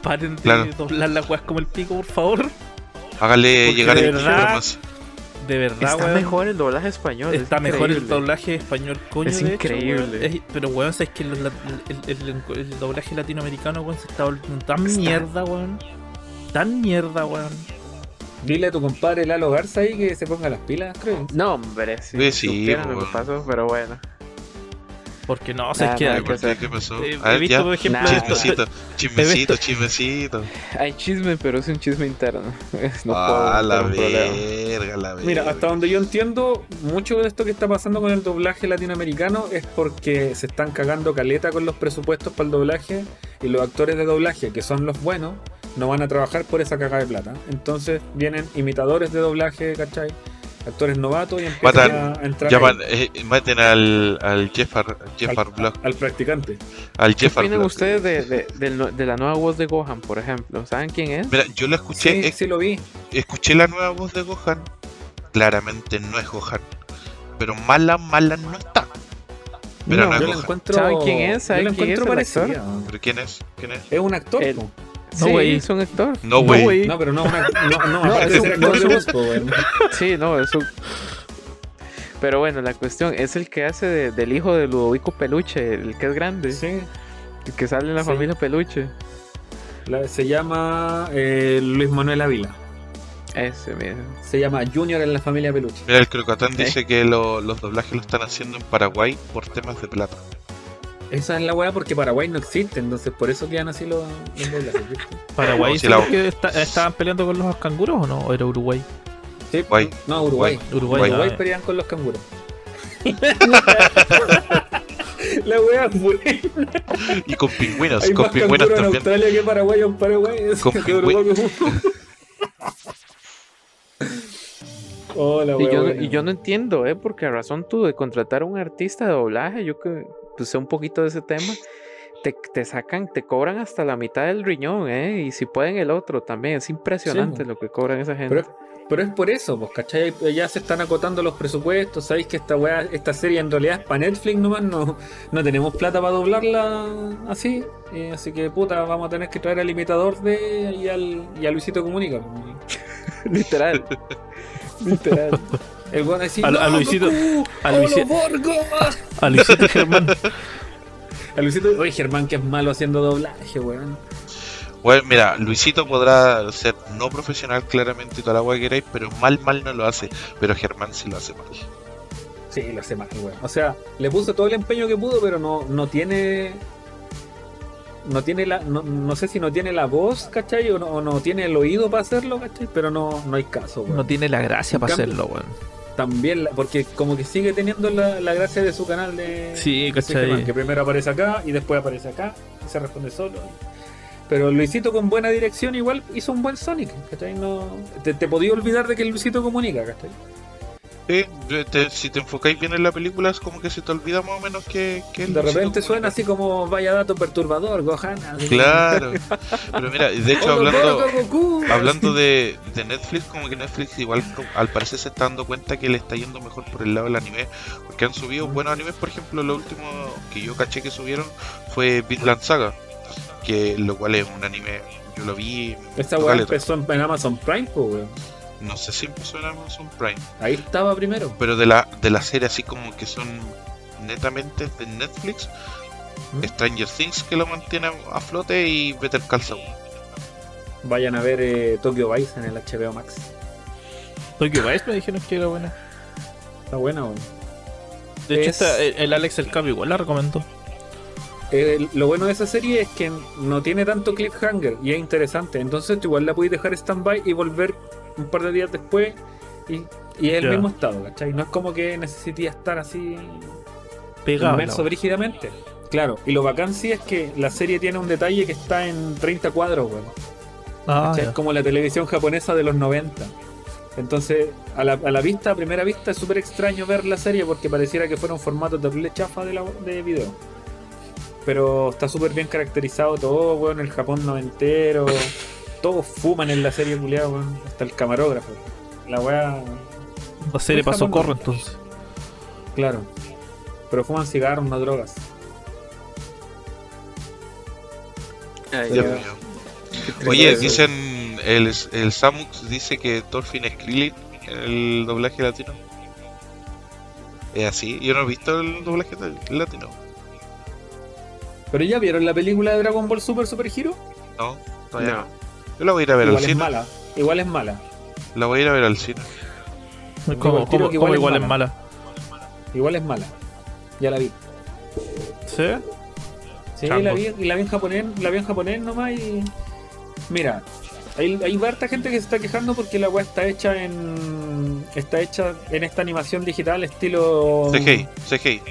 Paren de Claro. doblar las weas como el pico, por favor. Hágale Porque llegar de el información. De verdad, Está weón. mejor el doblaje español. es Está mejor el doblaje español, coño. Es de hecho, increíble. weón. Es- pero, weón, sabes que el, el- el- el doblaje latinoamericano, weón, se está volviendo tan Está- mierda, weón. Tan mierda, weón. Dile a tu compadre Lalo Garza ahí que se ponga las pilas, creo. No, hombre, si Sí, sí, pero bueno. Porque no, o sea, Nah, es que. nah, Ay, ¿por que qué? ¿Qué pasó? eh, he ver, visto, ya. por ejemplo, Nah. Chismecito, chismecito, chismecito. Hay chisme, pero es un chisme interno. No ah, puedo la verga, la verga. Mira, hasta donde yo entiendo, mucho de esto que está pasando con el doblaje latinoamericano es porque se están cagando caleta con los presupuestos para el doblaje y los actores de doblaje, que son los buenos, no van a trabajar por esa cagada de plata. Entonces vienen imitadores de doblaje, ¿cachai? Actores novatos y empiezan Matan- a entrar Llaman, eh, maten al, al Jeffar, Jeffar Block. al practicante. Al ¿Qué Jeffar opinan Block. ustedes de, de, de la nueva voz de Gohan, por ejemplo? ¿Saben quién es? Mira, yo lo escuché, Sí, es- sí lo vi. escuché la nueva voz de Gohan. Claramente no es Gohan. Pero mala, mala no está. Pero no, es yo lo Gohan. encuentro. ¿Saben quién es? ¿Saben quién es el actor? ¿Pero quién es? ¿Quién es? Es un actor, El-. No, sí, güey. es un actor. No, güey. No, pero no, no, no, No, es un- actor de güey. Sí, no, es un... Pero bueno, la cuestión es el que hace de- del hijo de Ludovico Peluche, el que es grande, Sí. el que sale en la Sí. familia Peluche. La- se llama eh, Luis Manuel Ávila. Ese, mira. Se llama Junior en la familia Peluche. Mira, el Crocatán dice que lo- los doblajes lo están haciendo en Paraguay por temas de plata. Esa es la weá porque Paraguay no existe, entonces por eso quedan así los, los. Paraguay, ¿sí la- que está- estaban peleando con los canguros o no? ¿O era Uruguay? Sí, Uruguay. No, Uruguay. Uruguay, Uruguay ah, pelean con los canguros. la weá fue. Y con pingüinos, Hay con más pingüinos canguros en también. Australia que Paraguay o en Paraguay. Es Con que Uruguay Oh, Y yo, buena. y yo no entiendo, ¿eh? Porque a razón tú de contratar a un artista de doblaje, yo que pues, sé un poquito de ese tema, te, te sacan, te cobran hasta la mitad del riñón, ¿eh? Y si pueden el otro también, es impresionante Sí, lo que cobran esa gente. Pero, pero es por eso, pues, ¿cachai? Ya se están acotando los presupuestos. Sabéis que esta weá, esta serie en realidad es para Netflix nomás, no, no tenemos plata para doblarla así. eh, así que puta, vamos a tener que traer al imitador de y al, y a Luisito Comunica. pues. Literal. Literal. El weón así, A- a "No, Luisito- Goku, a ¡Hola, Luisito- Borgo!". A Luisito Germán. A Luisito, oye Germán que es malo haciendo doblaje, weón. Bueno, mira, Luisito podrá ser no profesional claramente y toda la agua que queráis, pero mal, mal no lo hace. Pero Germán sí lo hace mal. Sí, lo hace mal, weón. O sea, le puso todo el empeño que pudo, pero no, no tiene. No tiene la. No, no sé si no tiene la voz, ¿cachai? O no, o no tiene el oído para hacerlo, ¿cachai? Pero no, no hay caso, weón. No tiene la gracia En para cambio- hacerlo, weón. También, la- porque como que sigue teniendo la, la gracia de su canal de. Sí, que primero aparece acá y después aparece acá y se responde solo. Pero Luisito con buena dirección igual hizo un buen Sonic, ¿cachai? No, te, te podía olvidar de que Luisito comunica, ¿cachai? Sí, te- si te enfocáis bien en la película, es como que se te olvida más o menos que, que De repente suena así como vaya dato perturbador, Gohan. Claro. Pero mira, de hecho, ¡Hola, hablando. Hablando de, de Netflix, como que Netflix igual al parecer se está dando cuenta que le está yendo mejor por el lado del anime, porque han subido buenos animes, por ejemplo, lo último que yo caché que subieron fue Vinland Saga, que lo cual es un anime, yo lo vi, Esta weá empezó en, en Amazon Prime, pues, weón. No sé si empezó en Amazon Prime, Ahí estaba primero. pero de la de la serie así como que son netamente de Netflix, ¿Mm? Stranger Things que lo mantiene a flote y Better Call Saul. Vayan a ver eh, Tokyo Vice en el HBO Max. Tokyo Vice me dijeron que era buena. Está buena, weón. De hecho, Es- esta- el, Alex El Capo igual la recomendó. Eh, lo bueno de esa serie es que no tiene tanto cliffhanger y es interesante. Entonces tú igual la podéis dejar stand-by y volver un par de días después y, y es el mismo estado, ¿cachai? No es como que necesite estar así Pegado. inmerso brígidamente. Claro, y lo bacán sí es que la serie tiene un detalle que está en 30 cuadros, weón. Ah. Es como la televisión japonesa de los 90. Entonces, a la, a la vista, a primera vista, es súper extraño ver la serie porque pareciera que fuera un formato terrible chafa de, la, de video. Pero está súper bien caracterizado todo, weón, el Japón noventero. Todos fuman en la serie, culiado, weón. Hasta el camarógrafo. La weá, La serie pasó corro entonces. claro. Pero fuman cigarros, no drogas. Ay, Dios ya. mío. Oye, dicen, el, el Samux dice que Thorfinn es Krillin en el doblaje latino. ¿Es así? Yo no he visto el doblaje latino. ¿Pero ya vieron la película de Dragon Ball Super Super Hero? No, todavía no. No. Yo la voy a ir a ver Igual al es cine. mala. Igual es mala. La voy a ir a ver al cine. Que como igual es igual es mala. Igual es mala. Ya la vi. ¿Sí? Sí, la vi, y la vi en japonés, la vi en japonés nomás y. Mira, hay, hay harta gente que se está quejando porque la weá está hecha en. está hecha en esta animación digital estilo CGI, CGI.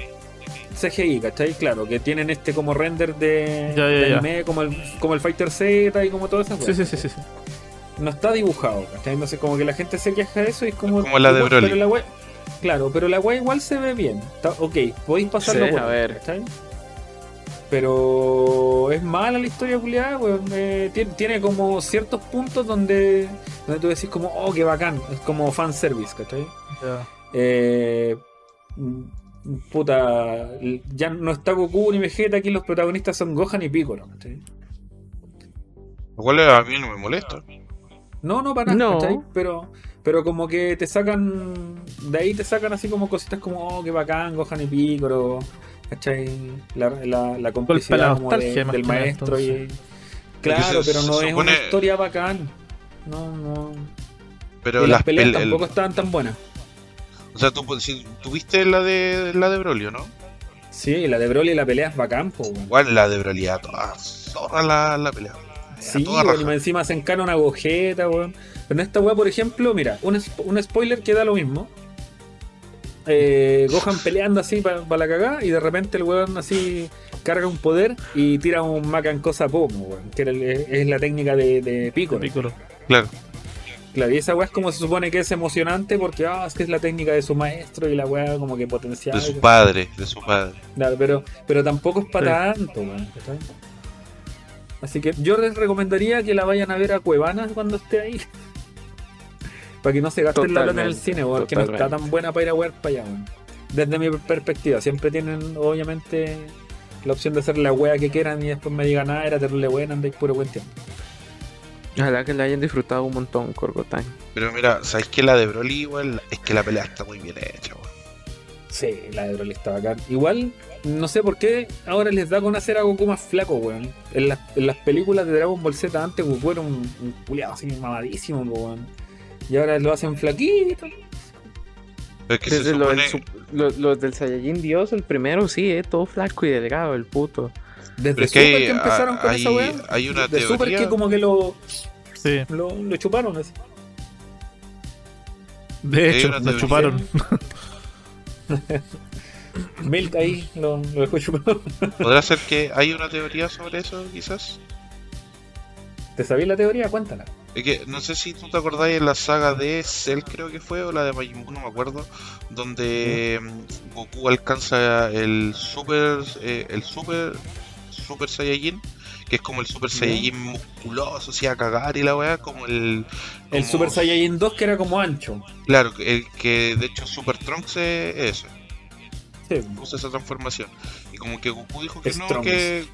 CGI, ¿cachai? Claro, que tienen este como render de, Ya, ya, de ya. anime, como el, como el Fighter Z y como todo eso. Sí, sí, sí, sí. sí. No está dibujado, ¿cachai? Entonces como que la gente se queja de eso y es como. Como la de Broly. pero la weá- Claro, pero la weá igual se ve bien. Está- ok, podéis pasarlo Sí, por a ver. ¿cachai? Pero es mala la historia culiada, weón. Eh, tiene, tiene como ciertos puntos donde, donde tú decís como, oh, qué bacán. Es como fanservice, ¿cachai? Ya. Eh, puta, ya no está Goku ni Vegeta, aquí los protagonistas son Gohan y Piccolo, ¿cachai? Lo cual a mí no me molesta. No, no para nada, No. ¿cachai? Pero, pero como que te sacan, de ahí te sacan así como cositas como, oh, qué bacán, Gohan y Piccolo, ¿cachai? La, la, la complicidad la como de- nostalgia, más del maestro y... Claro, se- pero no es supone- una historia bacán. No, no. Pero y las las peleas peleas. tampoco estaban tan buenas. O sea, tú si, tuviste la de la de Broly, ¿o ¿no? Sí, la de Broly la pelea es bacán, po, weón. Igual la de Broly, a toda zorra la, la pelea. Sí, y encima se encana una agujeta, weón. Pero en esta weá, por ejemplo, mira, un, spo- un spoiler que da lo mismo. Eh, Gohan peleando así para la cagada y de repente el weón así carga un poder y tira un Macan cosa pomo, weón. Que era el- es, es la técnica de, de Piccolo. Piccolo. Claro. Claro, y esa weá es como se supone que es emocionante porque ah, es que es la técnica de su maestro y la weá como que potencial. De su padre, de su padre. Claro, pero, pero tampoco es para tanto, weón. ¿cachai? Así que yo les recomendaría que la vayan a ver a Cuevanas cuando esté ahí. para que no se gasten la plata en el cine, weón, que no está tan buena para ir a ver para allá, weón. Desde mi perspectiva, siempre tienen, obviamente, la opción de hacer la wea que quieran y después me digan, ah, era terrible buena, andáis puro cuestión. Ojalá que la hayan disfrutado un montón, Corgotán. Pero mira, ¿sabes que la de Broly igual? Es que la pelea está muy bien hecha, weón. Sí, la de Broly está bacán. Igual, no sé por qué ahora les da con hacer a Goku más flaco, weón. En las, en las películas de Dragon Ball Z antes Goku era un, un culiado así mamadísimo, weón. Y ahora lo hacen flaquito. Es que se Desde lo supone... del, sup- lo- lo del Saiyajin Dios, el primero sí, eh, todo flaco y delgado, el puto. Desde Pero es que Super hay- que empezaron con hay- esa weá. hay una de Super teoría- que como que lo, Sí. lo, lo chuparon así. De hecho, lo teoría. chuparon. Milk ahí lo, lo dejó chupado. ¿Podrá ser que hay una teoría sobre eso, quizás? ¿Te sabías la teoría? Cuéntala. Es que no sé si tú te acordáis en la saga de Cell, creo que fue, o la de Majin Buu, no me acuerdo, donde mm, Goku alcanza el super, eh, el super, super Saiyajin, que es como el super Ya. Saiyajin musculoso, así a cagar y la weá, como el... El Super Saiyajin 2 que era como ancho. Claro, el que de hecho Super Trunks es ese, Sí. usa esa transformación. Y como que Goku dijo que no, que...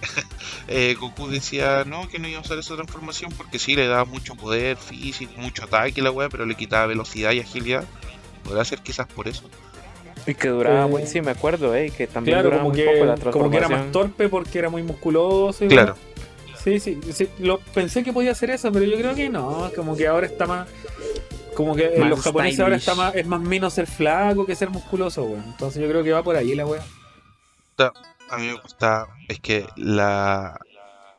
eh, Goku decía no, que no iba a usar esa transformación porque sí le daba mucho poder físico, mucho ataque y la weá, pero le quitaba velocidad y agilidad. Podrá ser quizás por eso. Y que duraba, Eh, muy- sí, me acuerdo, eh, que también Claro, duraba como muy poco la que, como que era más transformación. torpe porque era muy musculoso. y Claro. Sí, sí, sí, lo pensé que podía hacer eso, pero yo creo que no, como que ahora está más como que en Más los japoneses ahora está más es más menos ser flaco que ser musculoso, weón. Entonces yo creo que va por ahí la wea. A mí me gusta, es que la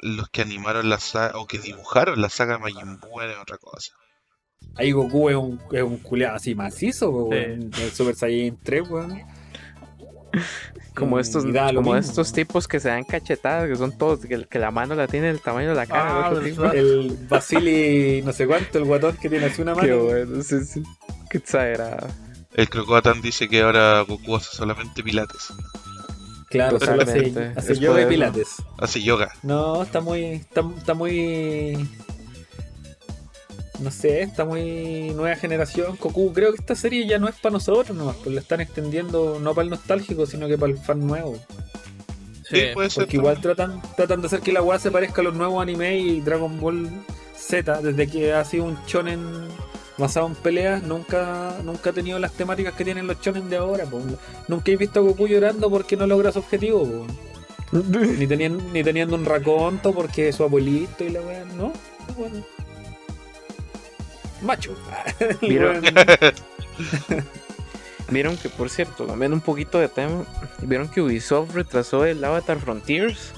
los que animaron la saga, o que dibujaron la saga Majin Buu era otra cosa. Ahí Goku es un, es un culeado así macizo, weón. El Super Saiyan 3, weón. Como Y- estos, y como estos tipos que se dan cachetadas, que son todos, que, que la mano la tiene el tamaño de la cara. Ah, el Basili, no sé cuánto, el guatón que tiene así una Qué mano. bueno, sí, sí. Qué exagerado. El Crocodatan dice que ahora Goku hace solamente pilates, Claro, solo hace, yoga y pilates. hace yoga. No, está muy. Está, está muy. No sé, está muy nueva generación. Goku, creo que esta serie ya no es para nosotros nomás, pues la están extendiendo no para el nostálgico, sino que para el fan nuevo. Sí, puede ser. Porque igual tratan, tratan de hacer que la weá se parezca a los nuevos anime y Dragon Ball Z, desde que ha sido un shonen basado en peleas, nunca, nunca ha tenido las temáticas que tienen los shonen de ahora. Nunca he visto a Goku llorando porque no logra su objetivo. Ni teniendo, ni teniendo un raconto porque es su abuelito y la weá, ¿no? Bueno. Macho. Vieron- Vieron que, por cierto, cambiando un poquito de tema, vieron que Ubisoft retrasó el Avatar Frontiers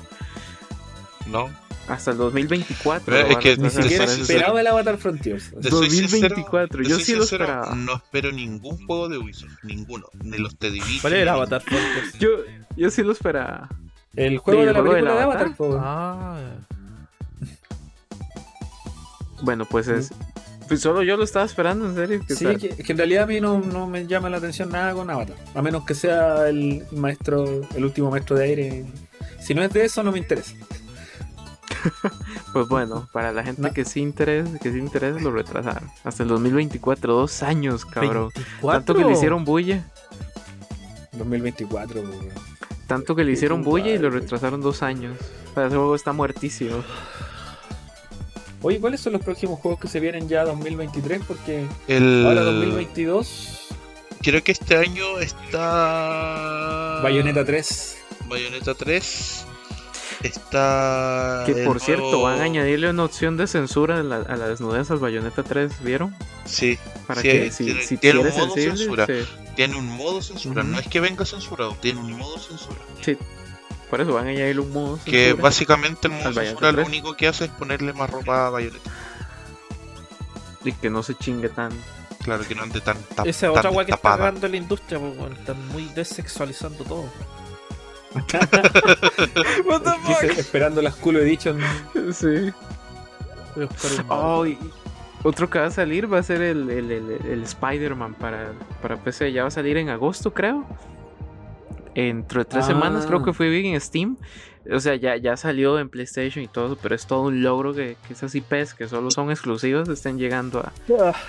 No. hasta el 2024. Pero lo es que Ni. Te siquiera esperaba el Avatar Frontiers. Te soy sincero, 2024, te yo sí lo sincero, esperaba. No espero ningún juego de Ubisoft. Ninguno. Ni los The Division. ¿Cuál es el ni Avatar Frontiers? Yo, yo sí lo esperaba. El juego Sí, de la juego película de Avatar. Avatar. Ah, Bueno, pues es. Pues solo yo lo estaba esperando, en serio. que Sí, que, que en realidad a mí no, no me llama la atención nada con Avatar. A menos que sea el maestro, el último maestro de aire. Si no es de eso, no me interesa. Pues bueno, para la gente No. que sí interesa, que sí interesa, lo retrasaron. Hasta el 2024, dos años, cabrón. 24. Tanto que le hicieron bulla. 2024, po, weón. Tanto que le hicieron bulla y lo retrasaron dos años. O sea, ese juego está muertísimo. Oye, ¿cuáles son los próximos juegos que se vienen ya 2023? Porque El... ahora 2022, Creo que este año está. Bayonetta 3. Bayonetta 3. Está. Que por cierto, van a añadirle una opción de censura a la, a la desnudez al Bayonetta 3, ¿vieron? Sí, Para Sí, que si, tiene- si tiene un modo sensible, censura. sí, tiene un modo censura. No es que venga censurado, tiene un modo censura. sí. Por eso van a añadirle un modo Que censura. básicamente el modo Al Bayonetta censura lo 3. único que hace es ponerle más ropa a Bayonetta. Y que no se chingue tan. Claro que no ande tan tap- Esa es otra tan weá que está cagando la industria, pues, weón. Están muy desexualizando todo. What Quise- esperando las Cool Edition. Sí. Voy a buscar un- Oh, y otro que va a salir va a ser el, el, el- el Spider-Man para, para PC. Ya va a salir en agosto, creo. Entre de tres Ah. semanas, creo que fue bien en Steam. O sea, ya, ya salió en PlayStation y todo, pero es todo un logro que, que esas IPs que solo son exclusivas estén llegando a,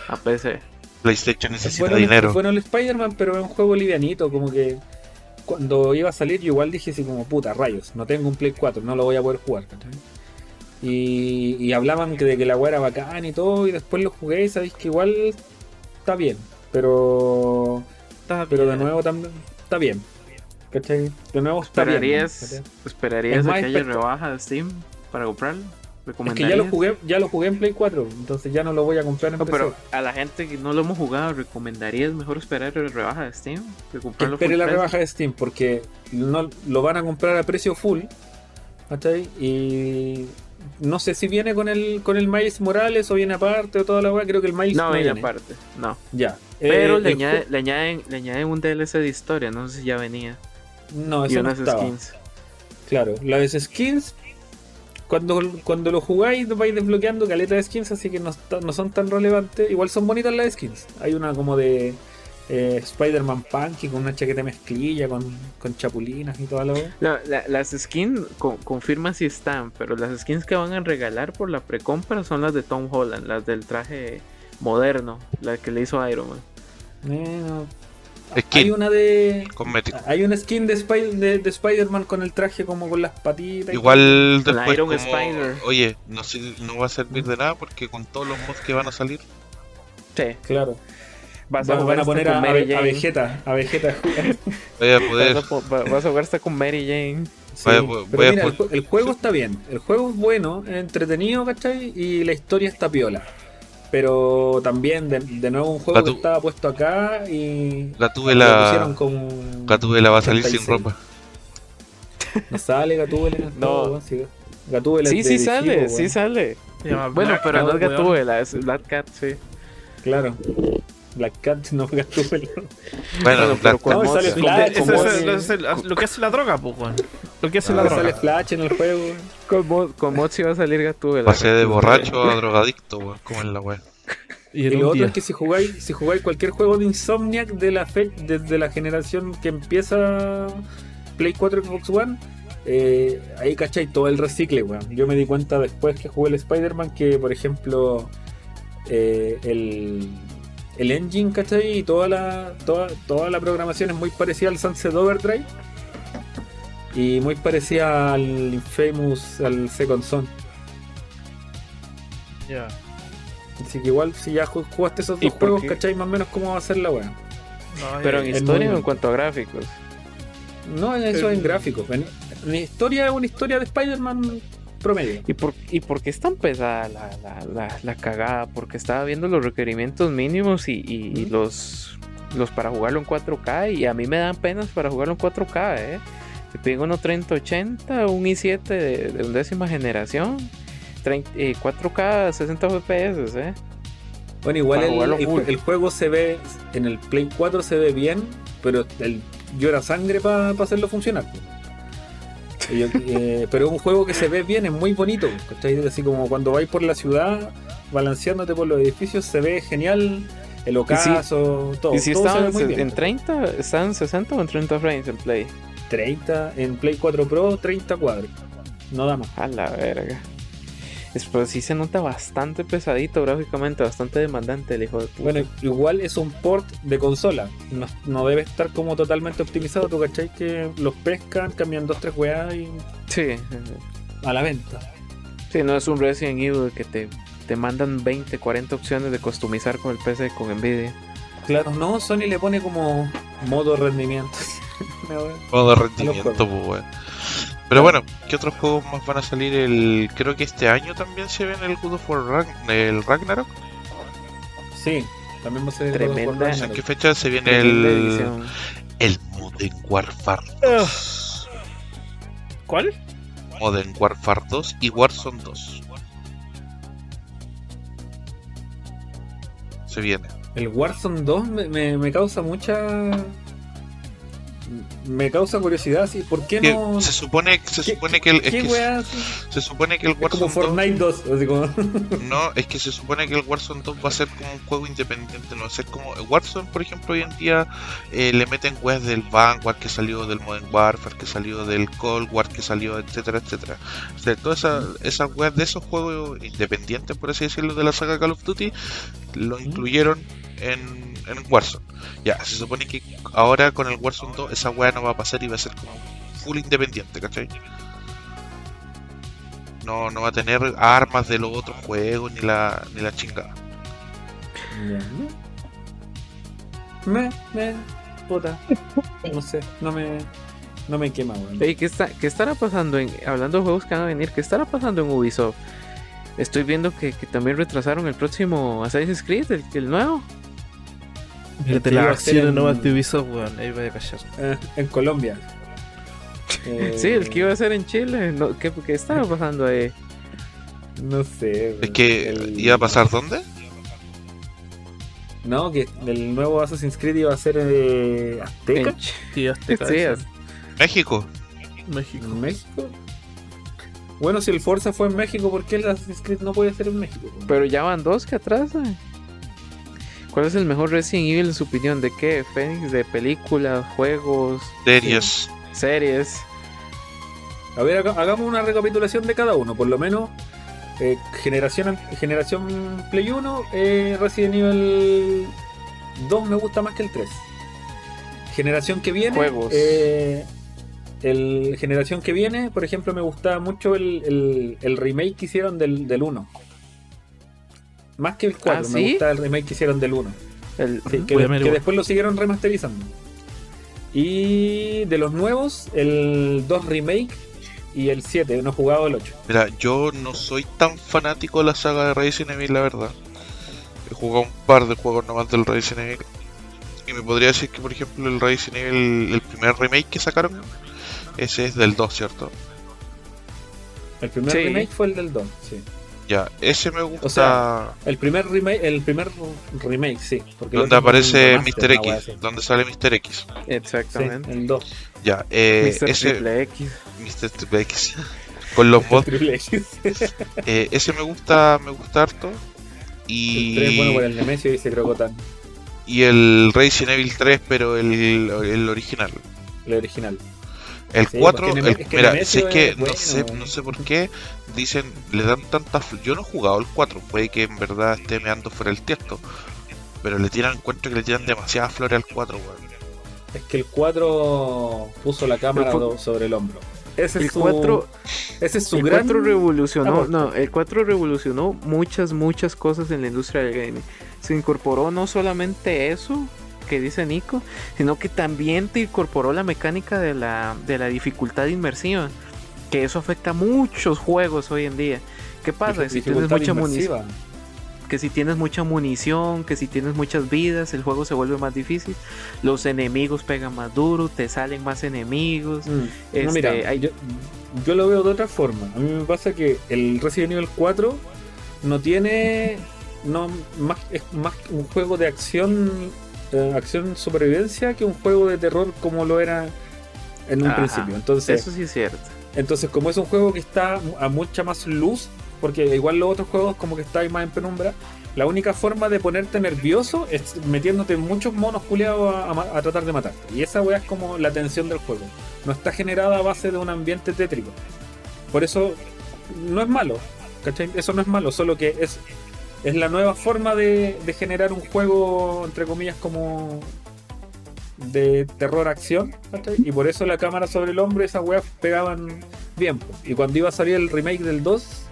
a PC. PlayStation Es necesita bueno, dinero. bueno el Spider-Man, pero es un juego livianito. Como que cuando iba a salir, yo igual dije así como puta, rayos, no tengo un Play 4, no lo voy a poder jugar. Y, y hablaban que de que la weá era bacán y todo, y después lo jugué y sabéis que igual está bien, pero Está pero de nuevo también está bien. ¿Cachai? De nuevo está bien. ¿Esperarías, esperarías Es a que haya rebaja de Steam para comprarlo? Es que ya lo jugué, ya lo jugué en Play 4, entonces ya no lo voy a comprar en No, PC. pero a la gente que no lo hemos jugado, ¿recomendarías mejor esperar la rebaja de Steam? Que comprarlo espere la rebaja de Steam porque no lo van a comprar a precio full ¿cachai? y no sé si viene con el con el Miles Morales o viene aparte o toda la weá creo que el Miles No, no, viene aparte, no. ya Pero Eh, le, añade- le, añaden, le añaden un DLC de historia, no sé si ya venía. No y eso no unas estaba skins. claro las skins cuando, cuando lo jugáis vais desbloqueando caleta de skins así que no, no son tan relevantes igual son bonitas las skins hay una como de eh, Spider-Man Punky con una chaqueta mezclilla con, con chapulinas y la weá No, la- las skins co- confirma si están, pero las skins que van a regalar por la precompra son las de Tom Holland, las del traje moderno, la que le hizo Iron Man. Eh, no. Skin. Hay una de. Cosmético. Hay una skin de, Spy- de, de Spider-Man con el traje como con las patitas. Igual después Iron como, Spider. oye, no, sé- no va a servir de nada porque con todos los mods que van a salir, Sí. Claro. vas a Van, hasta poner a, Mary a Jane. Vegeta. A Vegeta. vaya a poder, Vas a, vas jugar hasta con Mary Jane. Sí, Vaya, voy- pero voy a mira, el, el juego está bien. El juego es bueno, es entretenido, ¿cachai? Y la historia está piola. Pero también, de, de nuevo, un juego La que estaba puesto acá y. Gatúbela, lo pusieron con. Gatúbela va a salir sin 36. ropa. No sale Gatúbela No. sí. Gatúbela Sí, sí sale, sí weón. sale. Bueno, pero no es. Gatúbela, es Black Cat, sí. Claro. Black Cat no Gatúbela. Bueno, Bueno, Black con No, sale Flash, Eso es, eso es el- lo que hace la droga, pues, weón. Lo que hace la droga. sale Flash en el juego. Con, mod- con mods va a salir Gatúbela. pasé de borracho a drogadicto, weón, como en la web. Y Y lo otro día. es que si jugáis, si jugáis cualquier juego de Insomniac de la fe, desde la generación que empieza Play 4 y Xbox One, eh, ahí cachai todo el recicle, weón. Yo me di cuenta después que jugué el Spider-Man que, por ejemplo, eh, el, el engine, ¿cachai? Y toda la, toda, toda la programación es muy parecida al Sunset Overdrive. Y muy parecida al Infamous, al Second Son. Ya. Así que igual si ya ju- jugaste esos ¿Y dos juegos, qué? ¿cachai? Más o menos cómo va a ser la weá. No, Pero en es historia o en cuanto a gráficos. No, eso El- en gráficos. En, en historia es una historia de Spider-Man promedio. ¿Y por, ¿Y por qué es tan pesada la, la, la, la cagada? Porque estaba viendo los requerimientos mínimos y, y- y los los para jugarlo en 4K y a mí me dan penas para jugarlo en 4K, ¿eh? Te piden uno 3080, un i7 de, de undécima generación, 30, eh, 4K 60 FPS, ¿eh? Bueno, igual el, juego se ve, en el Play 4 se ve bien, pero el, llora sangre para hacerlo funcionar. Y yo- eh, pero es un juego que se ve bien, es muy bonito. ¿cachai? Así como cuando vais por la ciudad, balanceándote por los edificios, se ve genial el ocaso, todo. y si todo se estaban ve muy en, bien. en 30, estaban en 60 o en 30 frames en Play. 30, en Play 4 Pro, 30 cuadros. No da más. A la verga. Es, pero sí se nota bastante pesadito gráficamente, bastante demandante el hijo de puta. Bueno, igual es un port de consola. No, no debe estar como totalmente optimizado. ¿Tú cachai? Que los pescan, cambian dos, tres weas y sí, a la venta. sí, no es un Resident Evil que te, te mandan 20, 40 opciones de customizar con el PC con Nvidia. Claro, no, Sony le pone como modo rendimiento. Modo rendimiento, pues, weón. Pero bueno, ¿qué otros juegos más van a salir? El Creo que este año también se viene el God of War Ragn- el Ragnarok. sí, también va a ser. Tremenda. God of War ¿En qué fecha se viene Tremenda el, edición. el Modern Warfare 2? ¿Cuál? Modern Warfare 2 y Warzone 2. Se viene. El Warzone 2 me, me- me causa mucha. Me causa curiosidad, sí. ¿Por qué no.? se supone, se ¿Qué- supone que el, es ¿Qué que se supone que el Es como Warzone 2 Fortnite 2. Así como... No, es que se supone que el Warzone 2 va a ser como un juego independiente, no va a ser como Warzone, por ejemplo, hoy en día eh, le meten weas del Vanguard que salió del Modern Warfare, que salió del Cold War, que salió, etcétera, etcétera. O sea, todas esas, weas de esos juegos independientes, por así decirlo, de la saga Call of Duty, lo incluyeron en, en Warzone. Ya, se supone que ahora con el Warzone 2 esa wea no va a pasar y va a ser como full independiente, ¿cachai? No, no va a tener armas de los otros juegos ni la, ni la chingada. Me, me, puta. No sé, no me, no me quema, weón. Ey, ¿qué, está, ¿Qué estará pasando en. Hablando de juegos que van a venir, ¿qué estará pasando en Ubisoft? Estoy viendo que, que también retrasaron el próximo Assassin's Creed, el, el nuevo. Que las acciones en- nuevas de Ubisoft, weón. Ahí voy a callar. Eh, en Colombia. Eh, Sí, el que iba a ser en Chile. No, ¿qué, ¿Qué estará pasando ahí? No sé. Es que El- iba a pasar dónde? No, que el nuevo Assassin's Creed iba a ser eh, Azteca. Sí, Azteca, Sí, ese. es- México. México. ¿En México? Bueno, si el Forza fue en México, ¿por qué el Assassin's Creed no puede ser en México? Pero ya van dos que atrasan. ¿Cuál es el mejor Resident Evil en su opinión? ¿De qué? ¿Fénix? ¿De películas, juegos, Series. series? A ver, haga- hagamos una recapitulación de cada uno, por lo menos. eh, generación, generación Play 1, eh, Resident Evil 2 me gusta más que el 3. Generación que viene, Juegos. eh, el generación que viene, por ejemplo, me gustaba mucho el, el- el remake que hicieron del, del 1. Más que el 4, ¿Ah, me sí? gustaba el remake que hicieron del 1. El, Sí, que, después lo siguieron remasterizando. Y de los nuevos, el 2 remake y el 7, no he jugado el 8. Mira, yo no soy tan fanático de la saga de Resident Evil, la verdad. He jugado un par de juegos nomás del Resident Evil. Y me podría decir que, por ejemplo, el Resident Evil, el primer remake que sacaron, ese es del 2, ¿cierto? El primer Sí. remake fue el del 2, sí. Ya, ese me gusta. sea, El primer remake, el primer remake, sí. Porque el donde aparece Mr. X, donde sale Mr. X. Sí, exactamente. el 2. Ya, eh, Mr. ese Triple X. Mr. Triple X. Con los El mods, Triple X. eh, ese me gusta, me gusta harto. El Y, 3 bueno por el Nemesio, dice Crocotan, y el Resident Evil 3, pero el, el original. el original. El Sí, 4, porque el- es que mira, Nemesio sé que es no bueno, sé, no sé por qué dicen, le dan tantas Yo no he jugado el 4, puede que en verdad esté meando fuera el tiesto. Pero le tiran, encuentro que le tiran demasiadas flores al 4, weón. Es que el 4 puso la cámara El sobre el hombro. Ese El es su, 4 ese es su el gran 4 revolucionó, no, el 4 revolucionó muchas, muchas cosas en la industria del gaming. Se incorporó no solamente eso que dice Nico, sino que también te incorporó la mecánica de la, de la dificultad inmersiva. Que eso afecta a muchos juegos hoy en día. ¿Qué pasa? Si tienes mucha munición. que si tienes mucha munición, que si tienes muchas vidas, el juego se vuelve más difícil. Los enemigos pegan más duro, te salen más enemigos. Mm. Este, no, mira, hay- yo, yo lo veo de otra forma. A mí me pasa que el Resident Evil 4 no tiene. No, más, es más un juego de acción, eh, acción supervivencia que un juego de terror como lo era en un Ajá. principio. Entonces, Eso sí es cierto. entonces, como es un juego que está a mucha más luz, porque igual los otros juegos como que está ahí más en penumbra, la única forma de ponerte nervioso es metiéndote en muchos monos culeados a, a tratar de matarte. Y esa weá es como la tensión del juego. No está generada a base de un ambiente tétrico. Por eso no es malo. ¿cachai? Eso no es malo, solo que es, es la nueva forma de, de generar un juego, entre comillas, como de terror acción. ¿cachai? Y por eso la cámara sobre el hombro, esas weas pegaban bien. Y cuando iba a salir el remake del 2,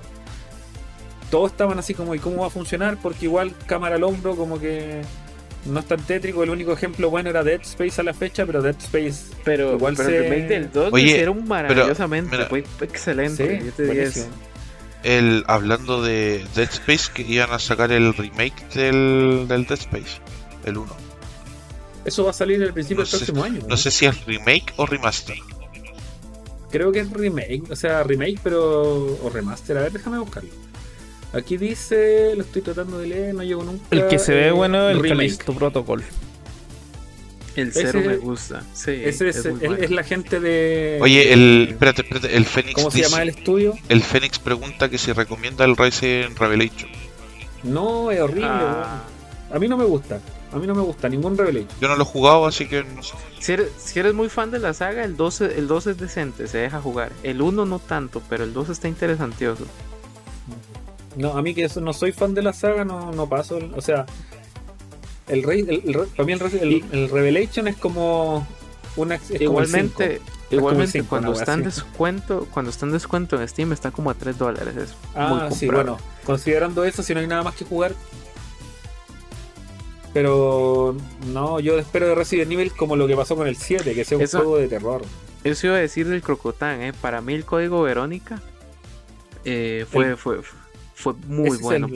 todos estaban así como, ¿y cómo va a funcionar? Porque igual cámara al hombro, como que no es tan tétrico. El único ejemplo bueno era Dead Space a la fecha, pero Dead Space Pero, Igual pero se- el remake del 2 lo Oye, hicieron maravillosamente. mira. fue excelente. sí, El, hablando de Dead Space, que iban a sacar el remake del, del Dead Space, el 1. Eso va a salir al principio No del sé- próximo año. No sé si es remake o remaster. Creo que es remake, o sea, remake, pero. o remaster. A ver, déjame buscarlo. Aquí dice, lo estoy tratando de leer, no llego nunca. El que se ve eh, bueno, el remake. Callisto Protocol. El cero Ese- me gusta. Sí, Ese es, es muy es- bueno. es la gente de. Oye, el. Espérate, espérate. El Fénix ¿Cómo se llama el estudio? el Fénix pregunta que si recomienda el Resident Revelation. No, es horrible, Ah. A mí no me gusta. A mí no me gusta ningún Revelation. Yo no lo he jugado, así que no sé. si, eres, si eres muy fan de la saga, el 2, el 2 es decente, se deja jugar. El 1 no tanto, pero el 2 está interesantioso. No, a mí que eso, no soy fan de la saga, no, no paso. el- O sea, el rey, el, el- para mí el, Re- el- el Revelation es como una es como el igualmente, como igualmente cuando está en descuento, cuando está en descuento en Steam está como a 3 dólares. Es muy Ah, sí, bueno, considerando eso, si no hay nada más que jugar. Pero no, yo espero de Resident Evil como lo que pasó con el 7, que sea un Eso- juego de terror. Eso iba a decir del Crocotán, ¿eh? Para mí el código Verónica eh, fue, fue, fue muy bueno.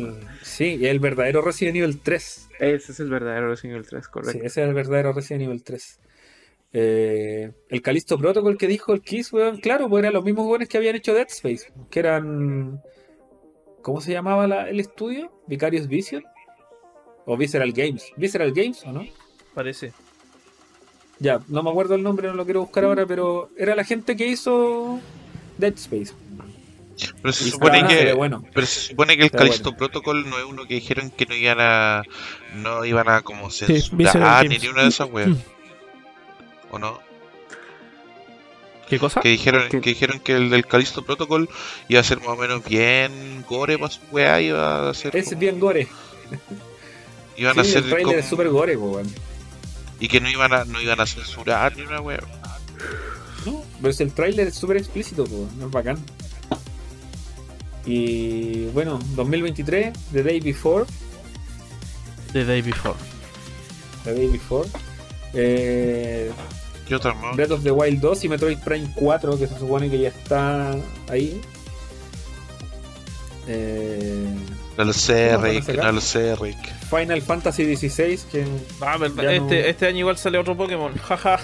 Sí, el verdadero Resident Evil 3. Ese es el verdadero Resident Evil 3, Sí, correcto. ese es el verdadero Resident Evil 3. Eh, el Calisto Protocol que dijo el Kiss, weón, claro, pues eran los mismos weones que habían hecho Dead Space, que eran. ¿Cómo se llamaba la- el estudio? ¿Vicarious Vision? ¿O Visceral Games? ¿Visceral Games o no? Parece. Ya, no me acuerdo el nombre, no lo quiero buscar ahora, pero era la gente que hizo Dead Space. Pero se supone está- que. bueno. Pero se supone que el Callisto bueno. Protocol no es uno que dijeron que no iban a. No iban a como censurar ni, Games. ni una de esas weas. ¿O no? ¿Qué cosa? Que dijeron, ¿Qué? que dijeron que el del Callisto Protocol iba a ser más o menos bien gore para su wea, iba a ser. Es como- bien gore. iban Sí, a ser el trailer como- es super gore, po, weón. y que no iban a, no iban a censurar ni una wea. No, pero si el tráiler es súper explícito, po, no es bacán. Y bueno, 2023, The Day Before, The Day Before. The Day Before, eh, ¿Qué otra más? Breath of the Wild 2 y Metroid Prime 4, que se supone que ya está ahí. Eh, No lo sé, ¿Cómo van a Rick, sacar? no lo sé, Rick. Final Fantasy XVI, que Ah, verdad. Este, no- este año igual sale otro Pokémon. Jaja.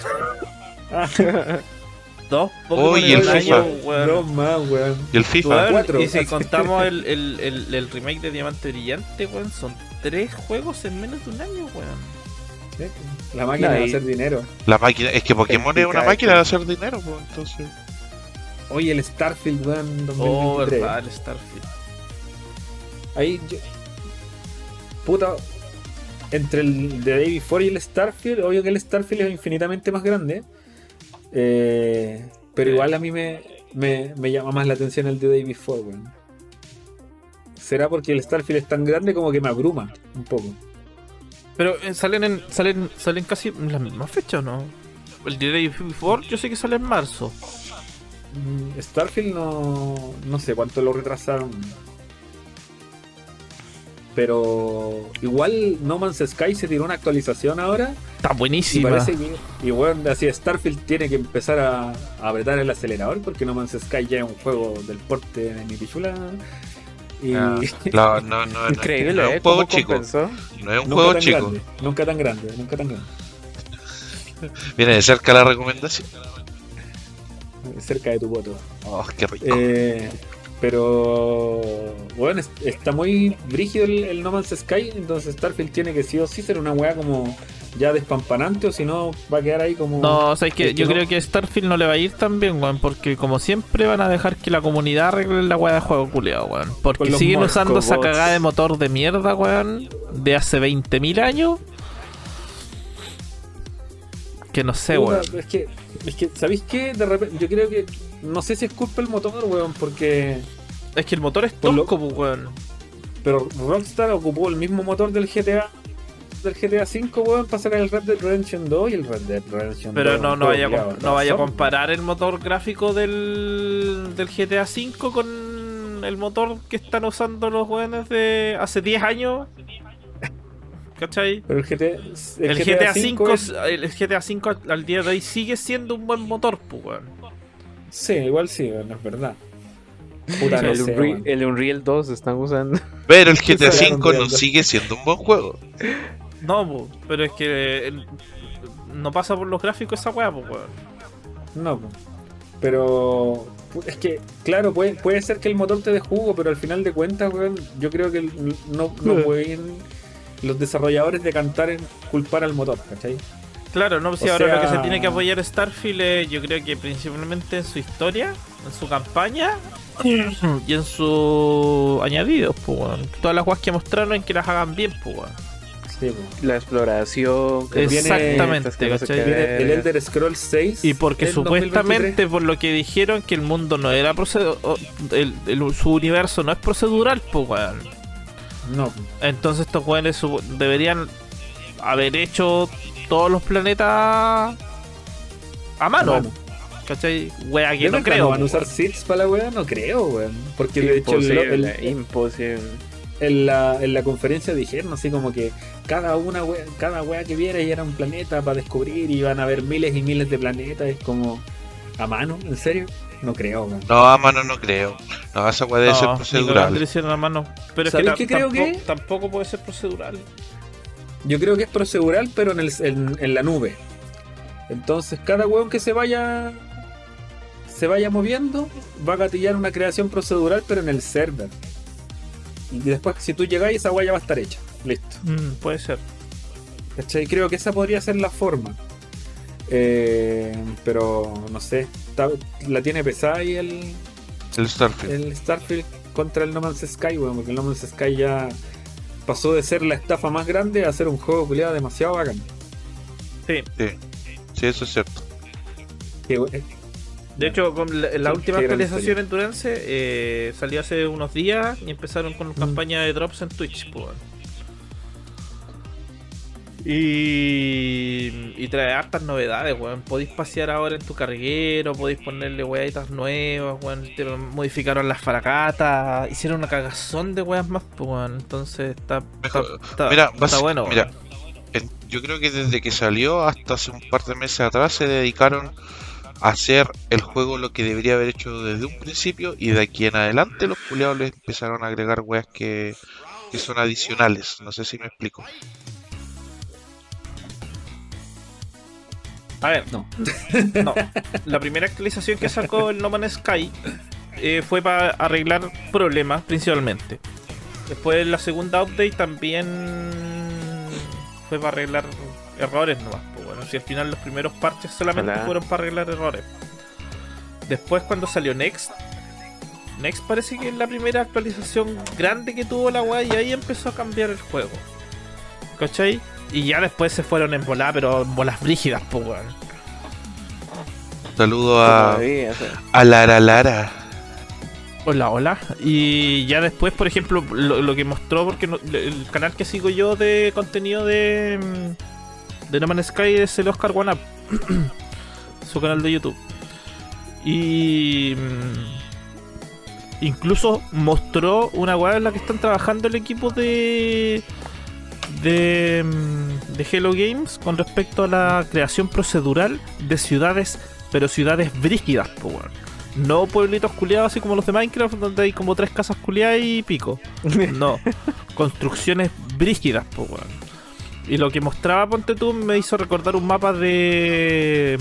Dos Pokémon Oye, en el un FIFA. año, weón. no más, weón. Y el FIFA. Weón, Cuatro. y si contamos el, el, el, el remake de Diamante Brillante, weón, son tres juegos en menos de un año, weón. Sí, La máquina de y- hacer dinero. La máquina, es que Pokémon es una máquina esto. de hacer dinero, pues, entonces. Oye, el Starfield, weón, 2023. Oh, verdad, el Starfield. Ahí yo... Puta. Entre el de Day Before y el Starfield, obvio que el Starfield es infinitamente más grande. Eh, pero igual a mí me, me, me llama más la atención el de Day Before. ¿Será porque el Starfield es tan grande como que me abruma un poco? Pero eh, salen en, salen, salen casi en la misma fecha, ¿o no? El de Day Before yo sé que sale en marzo. Mm, Starfield no, no sé cuánto lo retrasaron. Pero igual No Man's Sky se tiró una actualización ahora. Está Y buenísima. parece que, y bueno, así Starfield tiene que empezar a, a apretar el acelerador porque No Man's Sky ya es un juego del porte de mi pichula. Y Ah, no, no, no, no, Increíble, no es ¿eh? un juego ¿Cómo chico. compensó? No es un nunca juego tan chico. grande, nunca tan grande, nunca tan grande. Viene de cerca la recomendación. Cerca de tu voto. Oh, qué rico. Eh, pero bueno, es- está muy brígido el, el No Man's Sky, entonces Starfield tiene que sí o sí ser una weá como ya despampanante o si no va a quedar ahí como... No, o sea, es que yo no. creo que Starfield no le va a ir tan bien, weón, porque como siempre van a dejar que la comunidad arregle la weá de juego culeado, weón. Porque siguen usando esa cagada de motor de mierda, weón, de hace 20.000 años. Que no sé, weón. Es que, es que, ¿sabéis qué? De repente, yo creo que, no sé si es culpa del motor, weón, porque... Es que el motor es Por lo- tosco, pues, weón. Pero Rockstar ocupó el mismo motor del GTA del GTA 5, weón, para sacar el Red Dead Redemption 2 y el Red Dead Redemption 2. Pero no, no vaya, no vaya a comparar el motor gráfico del, del GTA V con el motor que están usando los weones de hace 10 años. ¿Cachai? Pero el GTA, El, GTA, V, es- el GTA V al- al día de hoy sigue siendo un buen motor, pues, weón. Sí, igual sí, weón, es verdad. Puta, no el, sé, Unreal, el Unreal 2 están usando. Pero el GTA sacaron V no viendo. sigue siendo un buen juego. No, po, pero es que el- no pasa por los gráficos esa weá, pues, weón. No, po. pero es que, claro, puede, puede ser que el motor te dé jugo, pero al final de cuentas, weón, yo creo que el- no, no pueden los desarrolladores decantar en culpar al motor, ¿cachai? Claro, no, si O ahora lo que sea- se tiene que apoyar Starfield es, yo creo que principalmente en su historia, en su campaña y en sus añadidos, pues, weón. Todas las weas que mostraron que las hagan bien, pues, weón. Sí. La exploración. que Viene- Exactamente, Viene el. Elder Scrolls 6. Y porque en supuestamente, 2023. por lo que dijeron, que el mundo no era procedural, su universo no es procedural, pues, weón. No. Entonces estos weones deberían haber hecho todos los planetas a mano. ¿Cachai? Wea que ¿De no creo. van a usar seeds para la weá? No creo, weón. Porque de hecho el- Imposible, el- imposible. en, la, en la conferencia dijeron así como que cada una wea, cada wea que viera y era un planeta para descubrir y iban a haber miles y miles de planetas. Es como a mano, ¿en serio? No creo. No, a mano no creo. No, esa puede No, ser procedural. a mano. Pero es que, ¿Sabéis ta- qué creo tampoco, que? tampoco puede ser procedural. Yo creo que es procedural, pero en, el, en, en la nube. Entonces, cada weón que se vaya se vaya moviendo va a gatillar una creación procedural, pero en el server. Y después, si tú llegáis, esa weá ya va a estar hecha. Listo. Mm, puede ser. ¿Cachai? Creo que esa podría ser la forma. Eh, pero no sé. Está- la tiene pesada ahí el, El Starfield. el Starfield contra el No Man's Sky, weón, porque el No Man's Sky ya pasó de ser la estafa más grande a ser un juego culiado demasiado bacán. Sí. Sí. sí, eso es cierto. Eh, De hecho, con la, la Sí, última actualización en Durance eh, salió hace unos días y empezaron con campaña de drops en Twitch. pues. Y, y trae hartas novedades, weón. Podéis pasear ahora en tu carguero, podéis ponerle weaditas nuevas, weón. Te modificaron las faracatas, hicieron una cagazón de weas más, pues, weón. Entonces está, está, Mejor- está- Mira, está basi- bueno. mira, weón. yo creo que desde que salió hasta hace un par de meses atrás se dedicaron a hacer el juego lo que debería haber hecho desde un principio y de aquí en adelante los culiados les empezaron a agregar weas que, que son adicionales. No sé si me explico. A ver, No. no. La primera actualización que sacó el No Man's Sky eh, fue para arreglar problemas principalmente. Después la segunda update también fue para arreglar errores nomás. Pues bueno, si al final los primeros parches solamente fueron para arreglar errores. Después cuando salió Next, Next parece que es la primera actualización grande que tuvo la weá y ahí empezó a cambiar el juego. ¿Cachai? Y ya después se fueron en bola, pero en bolas brígidas, pues weón. Saludo a, Todavía, a Lara Lara. Hola, hola. Y ya después, por ejemplo, lo, lo que mostró, porque no- el canal que sigo yo de contenido de, mm, de No Man's Sky es el Oscar One Up, su canal de YouTube. Y mm, incluso mostró una weá en la que están trabajando el equipo de de, mm, de Hello Games con respecto a la creación procedural de ciudades, pero ciudades brígidas, weón. No pueblitos culiados así como los de Minecraft, donde hay como tres casas culiadas y pico. No, construcciones brígidas, weón. Y lo que mostraba Ponte tú me hizo recordar un mapa de.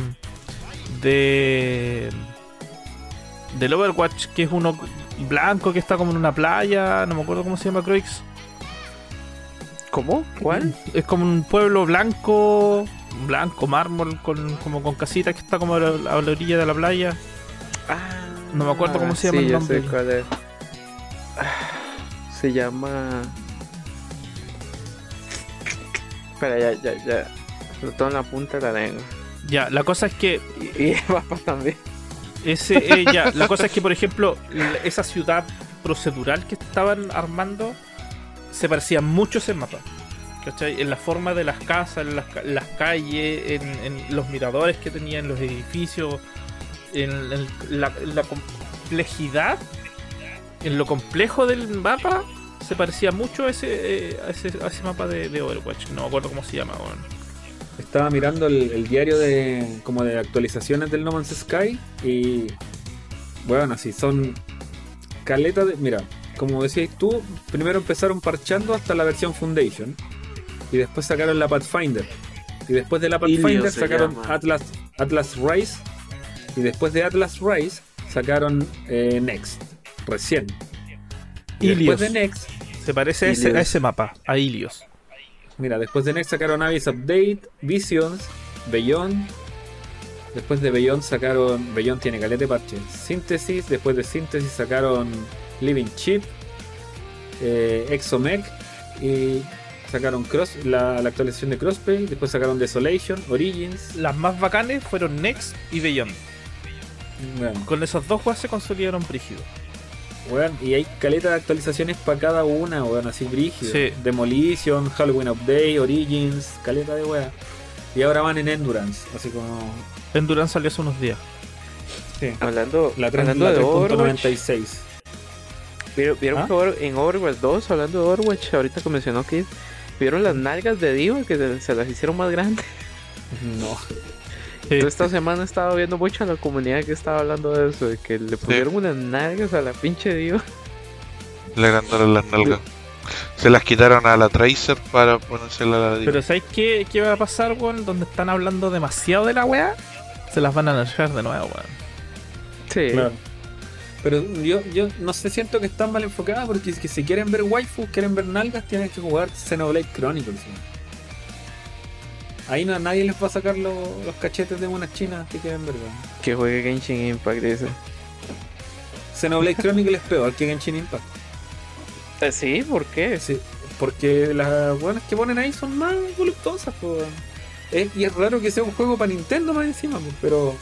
de. del Overwatch, que es uno blanco que está como en una playa, no me acuerdo cómo se llama Croix. ¿Cómo? ¿Cuál? Es como un pueblo blanco, blanco, mármol, con, como con casitas que está como a la, a la orilla de la playa. Ah, No me acuerdo cómo se llama sí, el nombre. sé cuál es. Se llama. Espera, ya, ya, ya. Lo tengo en la punta de la lengua. Ya, la cosa es que Y, mapa también. ese, eh, ya, la cosa es que por ejemplo esa ciudad procedural que estaban armando se parecía mucho ese mapa. ¿Cachai? En la forma de las casas, en las, las calles, en, los miradores que tenían los edificios, en, la, complejidad, en lo complejo del mapa, se parecía mucho a ese, eh, a ese, a ese mapa de, de Overwatch. No me acuerdo cómo se llama, weón. Estaba mirando el, el diario de como de actualizaciones del No Man's Sky y bueno, así son caleta de, mira, como decías tú, primero empezaron parchando hasta la versión Foundation y después sacaron la Pathfinder y después de la Pathfinder sacaron llama. Atlas Atlas Rise y después de Atlas Rise sacaron eh, Next recién. Y Ilios. después de Next Se parece a ese, a Ilios. ese mapa, a Ilios. Mira, después de Next sacaron Abyss Update, Visions, Beyond. Después de Beyond sacaron. Beyond tiene calete parche. Synthesis. Después de Synthesis sacaron Living Chip, eh, Exomech. Y sacaron Cross, la, la actualización de Crossplay. Después sacaron Desolation, Origins. Las más bacanes fueron Next y Beyond. Bueno, Con esos dos juegos se consolidaron brígidos. weón, y hay caleta de actualizaciones para cada una, weón, así brígido. Sí. Demolition, Halloween Update, Origins, caleta de weón. Y ahora van en Endurance, así como. Endurance salió hace unos días. Sí. Hablando, La, tres- hablando la de Overwatch. 3.96. ¿Vieron, vieron ¿Ah? que en Overwatch 2, hablando de Overwatch, ahorita que mencionó que vieron las nalgas de Diva que se, se las hicieron más grandes? No. Yo esta semana he estado viendo mucho a la comunidad que estaba hablando de eso, de que le pusieron unas nalgas a la pinche Diva. Le agrandaron las nalgas. Se las quitaron a la Tracer para ponérsela a la Diva. Pero ¿sabes qué, qué va a pasar, weón? Donde están hablando demasiado de la weá, se las van a nerfear de nuevo, weón. Sí. Claro. Pero yo, yo no sé, siento que están mal enfocadas porque es que si quieren ver waifus, quieren ver nalgas, tienen que jugar Xenoblade Chronicles. Ahí no, nadie les va a sacar lo- los cachetes de unas chinas que quieren ver. Que juegue Genshin Impact, dice. Xenoblade Chronicles es peor que Genshin Impact. Eh, Sí, ¿por qué? Sí, porque las buenas que ponen ahí son más voluptuosas. weón. Es- y es raro que sea un juego para Nintendo más encima, pero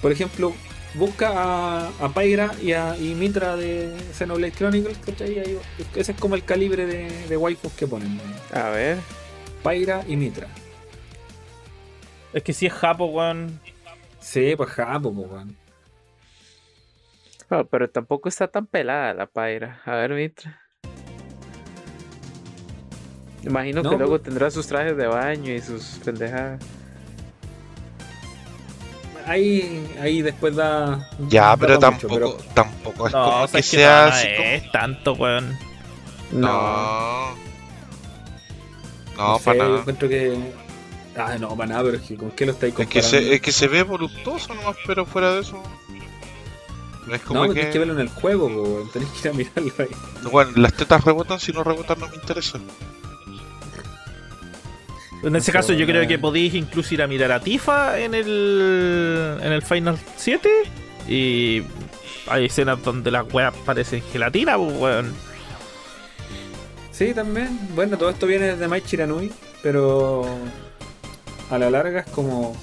por ejemplo, busca a, a Pyra y a y Mitra de Xenoblade Chronicles, ¿cachai? Ahí- ese es como el calibre de, de waifus que ponen. A ver. Pyra y Mitra. Es que si es Japo, weón. Sí, pues japo, po, weón. Ah, pero tampoco está tan pelada la Pyra. A ver, Mitra. Imagino No, que luego pues- tendrá sus trajes de baño y sus pendejadas. Ahí, ahí después da. ya, da pero mucho, tampoco, tampoco es No, como o sea, que es que sea no, no así es tanto, weón. No. No. No, no sé, para yo nada. encuentro que. Ah, no, para nada, pero es que ¿con qué lo estáis Es comparando? que, se, es que se ve voluptuoso nomás, pero fuera de eso. No es como No, que. tenés que verlo en el juego, weón. tenés que ir a mirarlo ahí. Bueno, las tetas rebotan, si no rebotan no me interesa. En ese caso, yo creo que podéis incluso ir a mirar a Tifa en el, en el Final 7. Y hay escenas donde las weas parecen gelatina, pues, weón. Sí, también. Bueno, todo esto viene de Mai Chiranui, pero a la larga es como,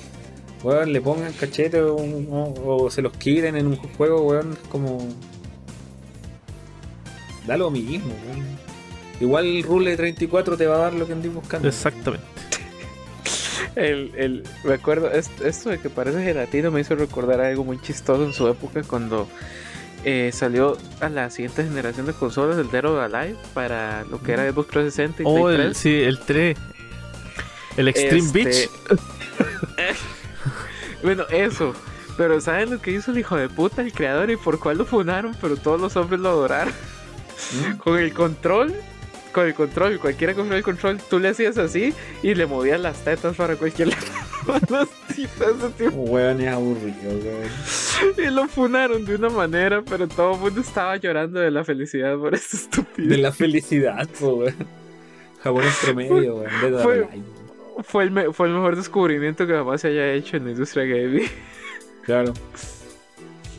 weón, le pongan cachete o, o- o se los quieren en un juego, weón, es como... Da lo mismo, weón. Igual el Rule 34 te va a dar lo que andís buscando. Exactamente. El, el, me acuerdo, es- esto de que parece gelatina me hizo recordar algo muy chistoso en su época cuando eh, salió a la siguiente generación de consolas el Dead or Alive para lo que era Xbox 360 y Oh, Play el, 3. sí, el 3. El Extreme Este, Beach. bueno, eso. Pero ¿saben lo que hizo el hijo de puta, el creador, y por cuál lo funaron? Pero todos los hombres lo adoraron. ¿Mm? Con el control, con el control, cualquiera con el control, tú le hacías así y le movías las tetas para cualquier lado. Las titas, ese tipo. Un weón es aburrido, weón. Y lo funaron de una manera, pero todo el mundo estaba llorando de la felicidad por esa De estupidez. la felicidad, weón. Japonés promedio, weón. Or Fue-. Fue el, me- fue el mejor descubrimiento que jamás se haya hecho en la industria gaming. Claro.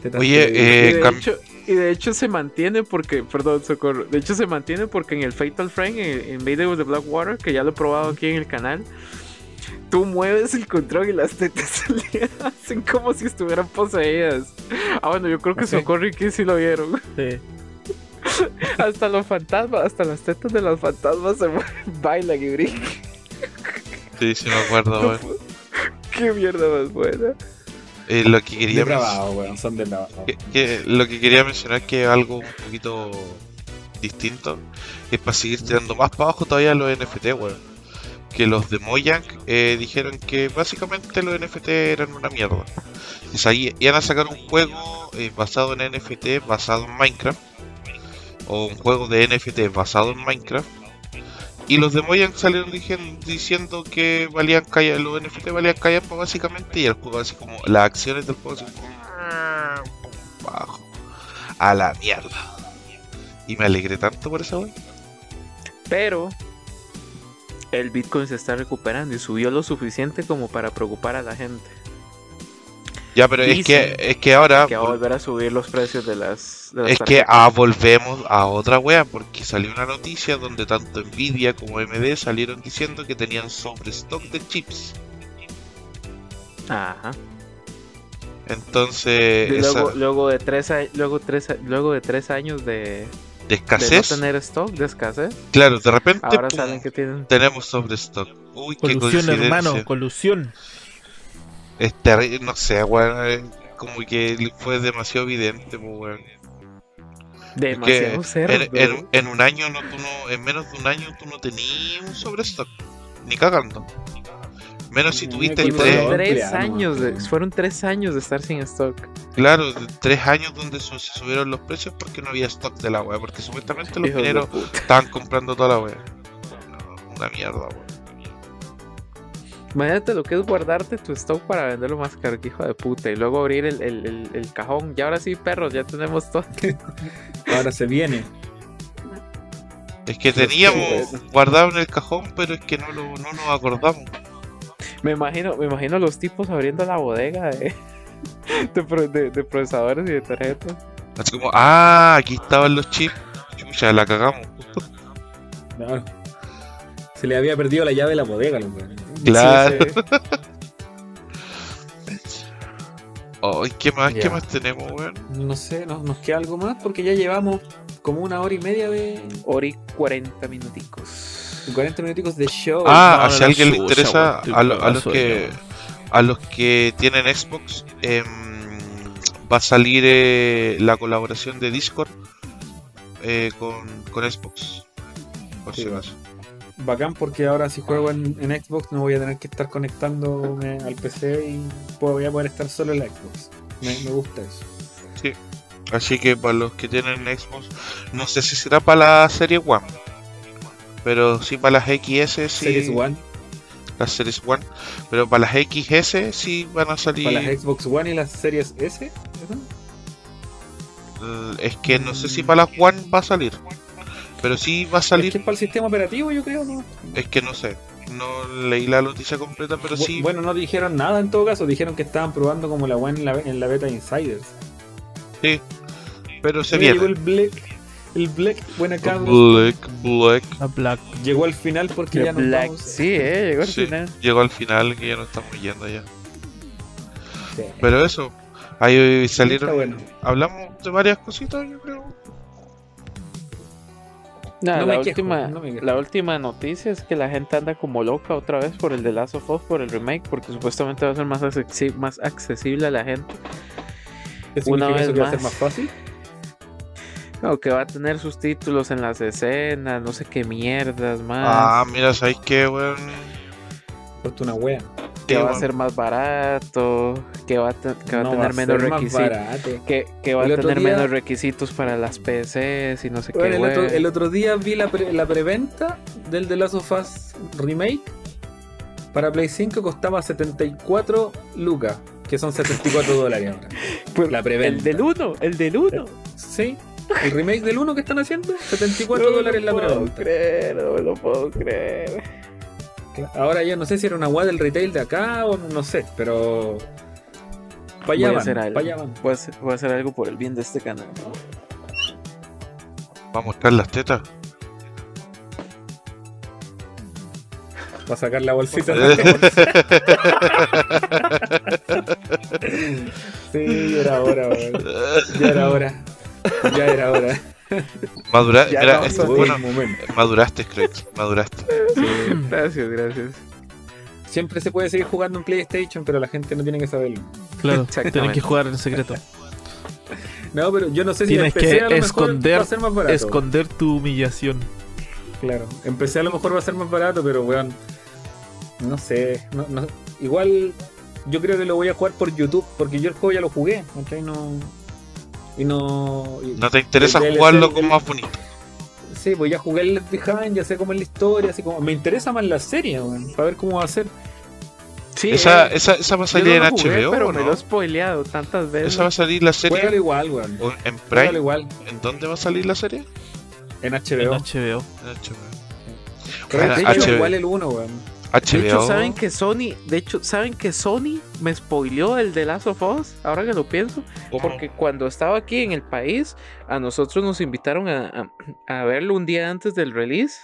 Tetas Oye, eh, de hecho, y de hecho se mantiene porque, perdón, socorro. De hecho se mantiene porque en el Fatal Frame, en, en Video of the Blackwater, que ya lo he probado aquí en el canal, tú mueves el control y las tetas se le hacen como si estuvieran poseídas. Ah, bueno, yo creo que ¿Ah, sí? Socorro y sí lo vieron. Sí. Hasta los fantasmas, hasta las tetas de los fantasmas se mueven, bailan y brincan. Sí, sí me acuerdo, weón. Qué mierda más buena. Eh, lo que quería Depravado, weón. Son depravados. que- que- lo que quería mencionar que algo un poquito distinto es para seguir tirando más para abajo todavía los NFT, weón. Que los de Mojang eh, dijeron que básicamente los NFT eran una mierda. O sea, iban a sacar un juego eh, basado en NFT, basado en Minecraft. O un juego de NFT basado en Minecraft. Y los de Mojang salieron diciendo que valían callar, los NFT valían callar básicamente y el juego así como las acciones del juego así como bajo a la mierda. Y me alegré tanto por esa wey. Pero el Bitcoin se está recuperando y subió lo suficiente como para preocupar a la gente. Ya, pero es que Dicen es que ahora Que va a volver a subir los precios de las. De las es que ah, volvemos a otra wea porque salió una noticia donde tanto Nvidia como AMD salieron diciendo que tenían sobrestock de chips. Ajá. Entonces, Y esa luego, luego de tres luego tres luego de tres años de, de de escasez, no tener stock, de escasez, claro, de repente ahora pum, saben que tienen. tenemos sobrestock. Uy, qué Colusión, coincidencia. hermano, colusión. Es terrible, no sé, weón, eh, como que fue demasiado evidente, pues, weón. Demasiado que cerdo. En, en- en un año, no, tú no, en menos de un año, tú no tenías un sobrestock. Ni cagando. Menos si tuviste Y tres, fueron tres Empleado, años, de- fueron tres años de estar sin stock. claro, tres años donde su- se subieron los precios porque no había stock de la wea. Porque supuestamente los mineros estaban comprando toda la wea. Una mierda, weón. Imagínate lo que es guardarte tu stock para venderlo más caro, que hijo de puta. Y luego abrir el, el- el- el cajón. Y ahora sí, perros, ya tenemos todo. Ahora se viene. Es que teníamos guardado en el cajón, pero es que no, lo, no nos acordamos. Me imagino, me imagino los tipos abriendo la bodega de, de, pro- de- de procesadores y de tarjetas. Así como, ah, aquí estaban los chips. Chucha, la cagamos. Claro. Se le había perdido la llave de la bodega, los weones. Claro. Sí, sí. Ay, ¿qué más? ¿É Ya. más tenemos, weón? No sé, ¿nos, nos queda algo más? Porque ya llevamos como una hora y media de. Ori 40 minuticos. 40 minuticos de show. Ah, no, si no, a alguien le interesa, a, lo- a cagado los que a los que tienen Xbox, em, va a salir eh, la colaboración de Discord eh, con, con Xbox. Por Sí, si acaso. Bacán porque ahora si juego en, en Xbox no voy a tener que estar conectándome al PC y puedo- voy a poder estar solo en la Xbox. Me, me gusta eso. Así que para los que tienen Xbox, no sé si será para la serie One, pero sí para las XS, sí, Series One, las Series One, pero para las XS sí van a salir. para las Xbox One y las Series S. Eh, Es que no sé si para las One va a salir, pero sí va a Es salir. que es para el sistema operativo, yo creo, ¿no? Es que no sé, no leí la noticia completa, pero Bu- sí. Bueno, no dijeron nada en todo caso, dijeron que estaban probando como la One en la, en la beta de Insiders. sí, pero se viene. el Black, el Black, buena cabros. Black, Black. La Black. Llegó al final porque ya Black, vamos. sí, eh, llegó al Sí, final. llegó al final que ya no estamos yendo ya. Sí. Pero eso, ahí salieron. Bueno. Hablamos de varias cositas, yo creo. Nah, No la, quejo, última, no la última noticia es que la gente anda como loca otra vez por el de Last of Us, por el remake, porque supuestamente va a ser más, accesi- más accesible a la gente. ¿Qué Una significa eso vez que va a ser más. más fácil? O que va a tener sus títulos en las escenas, no sé qué mierdas más. Ah, mira, ¿sabéis qué, weón? Puesto una wea. Que va a ser más barato, que va a, te- que va a No tener a menos requisitos. Que, que va El a tener día- menos requisitos para las PCs y no sé Bueno, qué. el, otro, el otro día vi la, pre- la preventa del The Last of Us Remake para Play 5 costaba 74 lucas, que son 74 dólares ahora. La preventa. El del 1, el del 1. Sí, el remake del 1 que están haciendo, 74 dólares la No puedo preventa. creer, no me lo puedo creer. Ahora ya no sé si era una guay del retail de acá o no sé, pero. Para allá Voy a van, hacer allá van. Voy a, hacer, voy a hacer algo por el bien de este canal. ¿no? Va a mostrar las tetas. Para sacar la bolsita. sí, ya era hora, weón. Ya era hora. Ya era hora. Madura- Ya mira, no, esto es soy- bueno. Maduraste, Scratch. Maduraste. Gracias, gracias. Siempre se puede seguir jugando en PlayStation, pero la gente no tiene que saberlo. Claro, tienes que jugar en secreto. No, pero yo no sé si Tienes empecé que a lo mejor esconder- va a ser más barato. Esconder tu humillación. Claro, empecé a lo mejor va a ser más barato, pero weón, no sé, no, no- igual yo creo que lo voy a jugar por YouTube, porque yo el juego ya lo jugué. No, y no... y- No te interesa el jugarlo con más bonito. Sí, pues ya jugué el Behind, ya sé cómo es la historia, así como... Me interesa más la serie, weón, para ver cómo va a ser. Sí, Esa, eh, esa, esa va a salir no en jugué, HBO, pero ¿o me lo ¿no? he spoileado tantas veces. Esa va a salir la serie igual, weón. en Prime. igual, ¿En dónde va a salir la serie? en En HBO. HBO. En HBO. Pero Bueno, de hecho, HBO. igual el 1, weón. De hecho. ¿saben que Sony, de hecho, ¿saben que Sony me spoileó el de Last of Us? Ahora que lo pienso. ¿Cómo? Porque cuando estaba aquí en el país, a nosotros nos invitaron a, a- a verlo un día antes del release.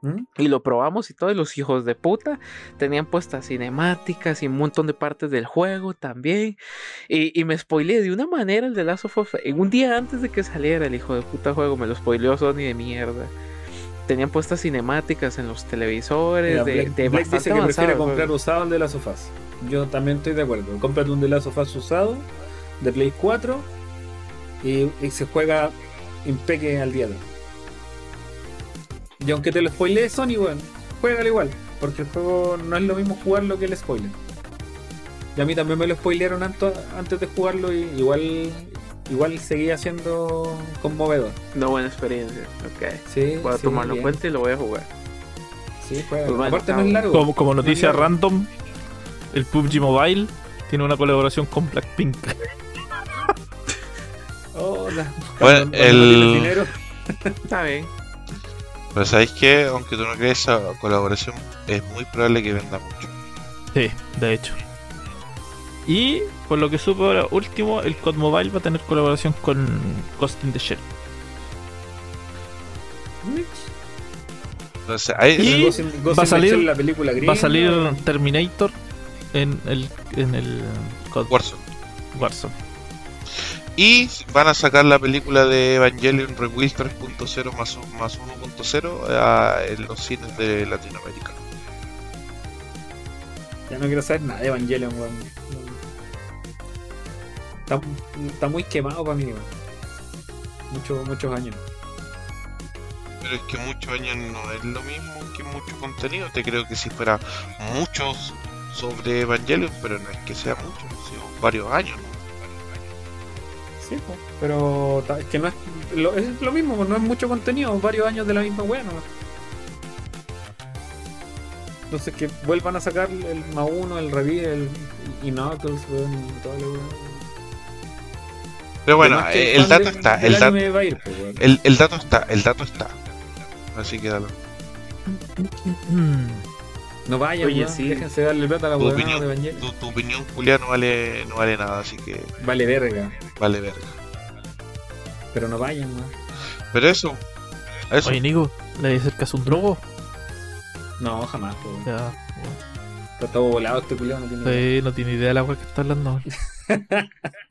¿Mm? Y lo probamos y todos los hijos de puta tenían puestas cinemáticas y un montón de partes del juego también. Y, y me spoileé de una manera el de Last of Us. En un día antes de que saliera el hijo de puta juego, me lo spoileó Sony de mierda. Tenían puestas cinemáticas en los televisores. Mira, de, Black, de Black bastante dice que prefiere comprar juego. usado el de las sofás. Yo también estoy de acuerdo. Cómprate un de las sofás usado de Play 4 y, y se juega impeque al día de hoy. Y aunque te lo spoilee Sony, bueno, juégalo igual. Porque el juego no es lo mismo jugarlo que el spoiler. Y a mí también me lo spoilearon antes de jugarlo y igual igual seguía siendo conmovedor. Una buena experiencia. Ok. Sí, Voy a sí, tomarlo en cuenta y lo voy a jugar. Sí, juega. Pues bueno, Aparte no es largo. Como, como noticia Claro. random, el PUBG Mobile tiene una colaboración con Blackpink. Hola. Bueno, el- no. Está bien. Pero sabéis que, aunque tú no crees, esa colaboración es muy probable que venda mucho. Sí, de hecho. Y por lo que supe ahora último, el COD Mobile va a tener colaboración con Ghost in the Shell. Entonces, ahí, Y Ghost in- Ghost va salir- Shell, la película gringa. Va a salir Terminator en el, en el COD Warzone. Warzone. Y van a sacar la película de Evangelion Rebuild 3.0 más, más 1.0 ah, en los cines de Latinoamérica. Ya no quiero saber nada de Evangelion, weón. Está, está muy quemado para mí, weón. Mucho- muchos años. Pero es que muchos años no es lo mismo que mucho contenido. Te creo que si fuera muchos sobre Evangelion, pero no es que sea mucho, sido varios años. Sí, pero es que no es lo, es lo mismo, no es mucho contenido, varios años de la misma weá nomás. Entonces que vuelvan a sacar el Ma 1, el Revive, el y Knuckles, weón, y toda la weá. Pero bueno, eh, el dato está, el dato, anime va a ir, pues, el, el dato está, el dato está. Así que dalo. No vayan, Oye, sí. déjense darle plata a la Tu opinión. de. Tu, tu opinión, Julián, no vale, no vale nada, así que Vale verga, vale verga. pero no vayan, weón. Pero eso, eso. Oye, Nico, ¿le dices que es un drogo? No, jamás, pues, weón. Ya, Está todo volado este culiao, no tiene idea. sí, no tiene idea de la wea que está hablando.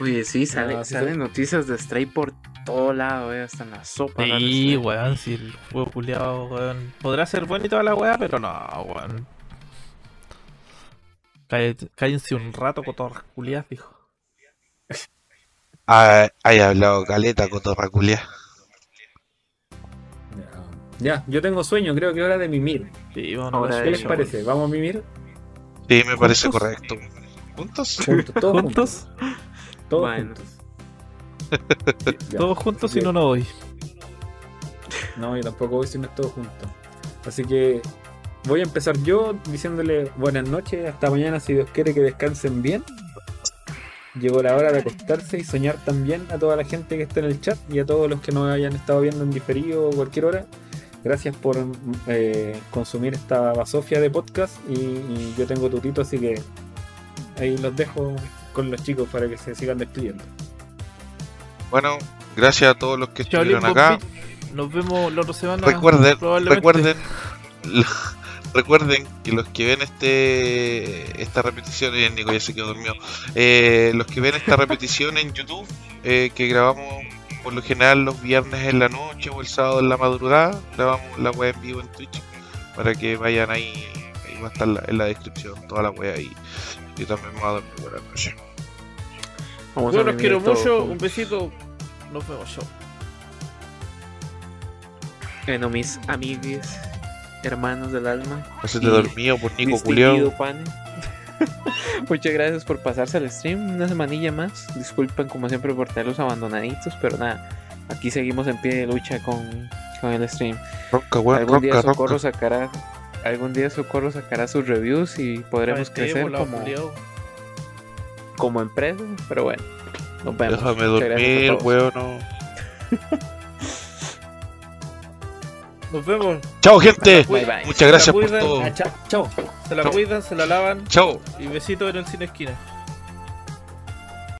Oye, sí, sale- No, sí salen noticias de Stray por todo lado, eh, hasta en la sopa. Sí, weón, si el juego culiado, weón. Podrá ser bueno y toda la weá, pero no, weón. Cállense un rato, cotorras culiadas, dijo. Ah, hay hablado caleta, cotorra culia. Ya. Ya, yo tengo sueño, creo que es hora de mimir. Sí, a ¿Qué les parece? ¿Vamos a mimir? Sí, me parece correcto. ¿Juntos? Juntos, todos juntos. Todos Bueno. juntos. Ya. Todos juntos que- no, no voy. No, yo tampoco voy si no es todos juntos. Así que voy a empezar yo diciéndole buenas noches, hasta mañana si Dios quiere que descansen bien. Llegó la hora de acostarse y soñar también a toda la gente que está en el chat y a todos los que nos hayan estado viendo en diferido o cualquier hora. Gracias por eh, consumir esta basofia de podcast y, y yo tengo tutito, así que ahí los dejo con los chicos para que se sigan despidiendo. Bueno, gracias a todos los que estuvieron Limbo acá. Nos vemos la otra semana. Recuerden, probablemente. recuerden, recuerden que los que ven este esta repetición, eh, Nico ya se quedó dormido. Eh, los que ven esta repetición en YouTube, eh, que grabamos por lo general los viernes en la noche o el sábado en la madrugada, grabamos la web en vivo en Twitch para que vayan ahí, ahí va a estar la- en la descripción toda la web ahí. Yo también me voy a dormir buenas noches. Vamos Yo a los quiero mucho. juntos. Un besito. Nos vemos. Chao. Bueno, mis amigues, hermanos del alma. Hacete Y dormido por Nico Culeón. pane. Muchas gracias por pasarse al stream. Una semanilla más. Disculpen como siempre por tenerlos abandonaditos, pero nada. Aquí seguimos en pie de lucha con, con el stream. Ronca, weón, algún día ronca, Socorro ronca. sacará. Algún día Socorro sacará sus reviews y podremos crecer como, como empresa. Pero bueno, nos vemos. Déjame dormir, todos. weón. no. Nos vemos. Chao, gente. Bye bye. Muchas gracias por todo. Ah, chao. Se la Chao. cuidan, se la lavan. Chao. Y besitos en el cine esquina.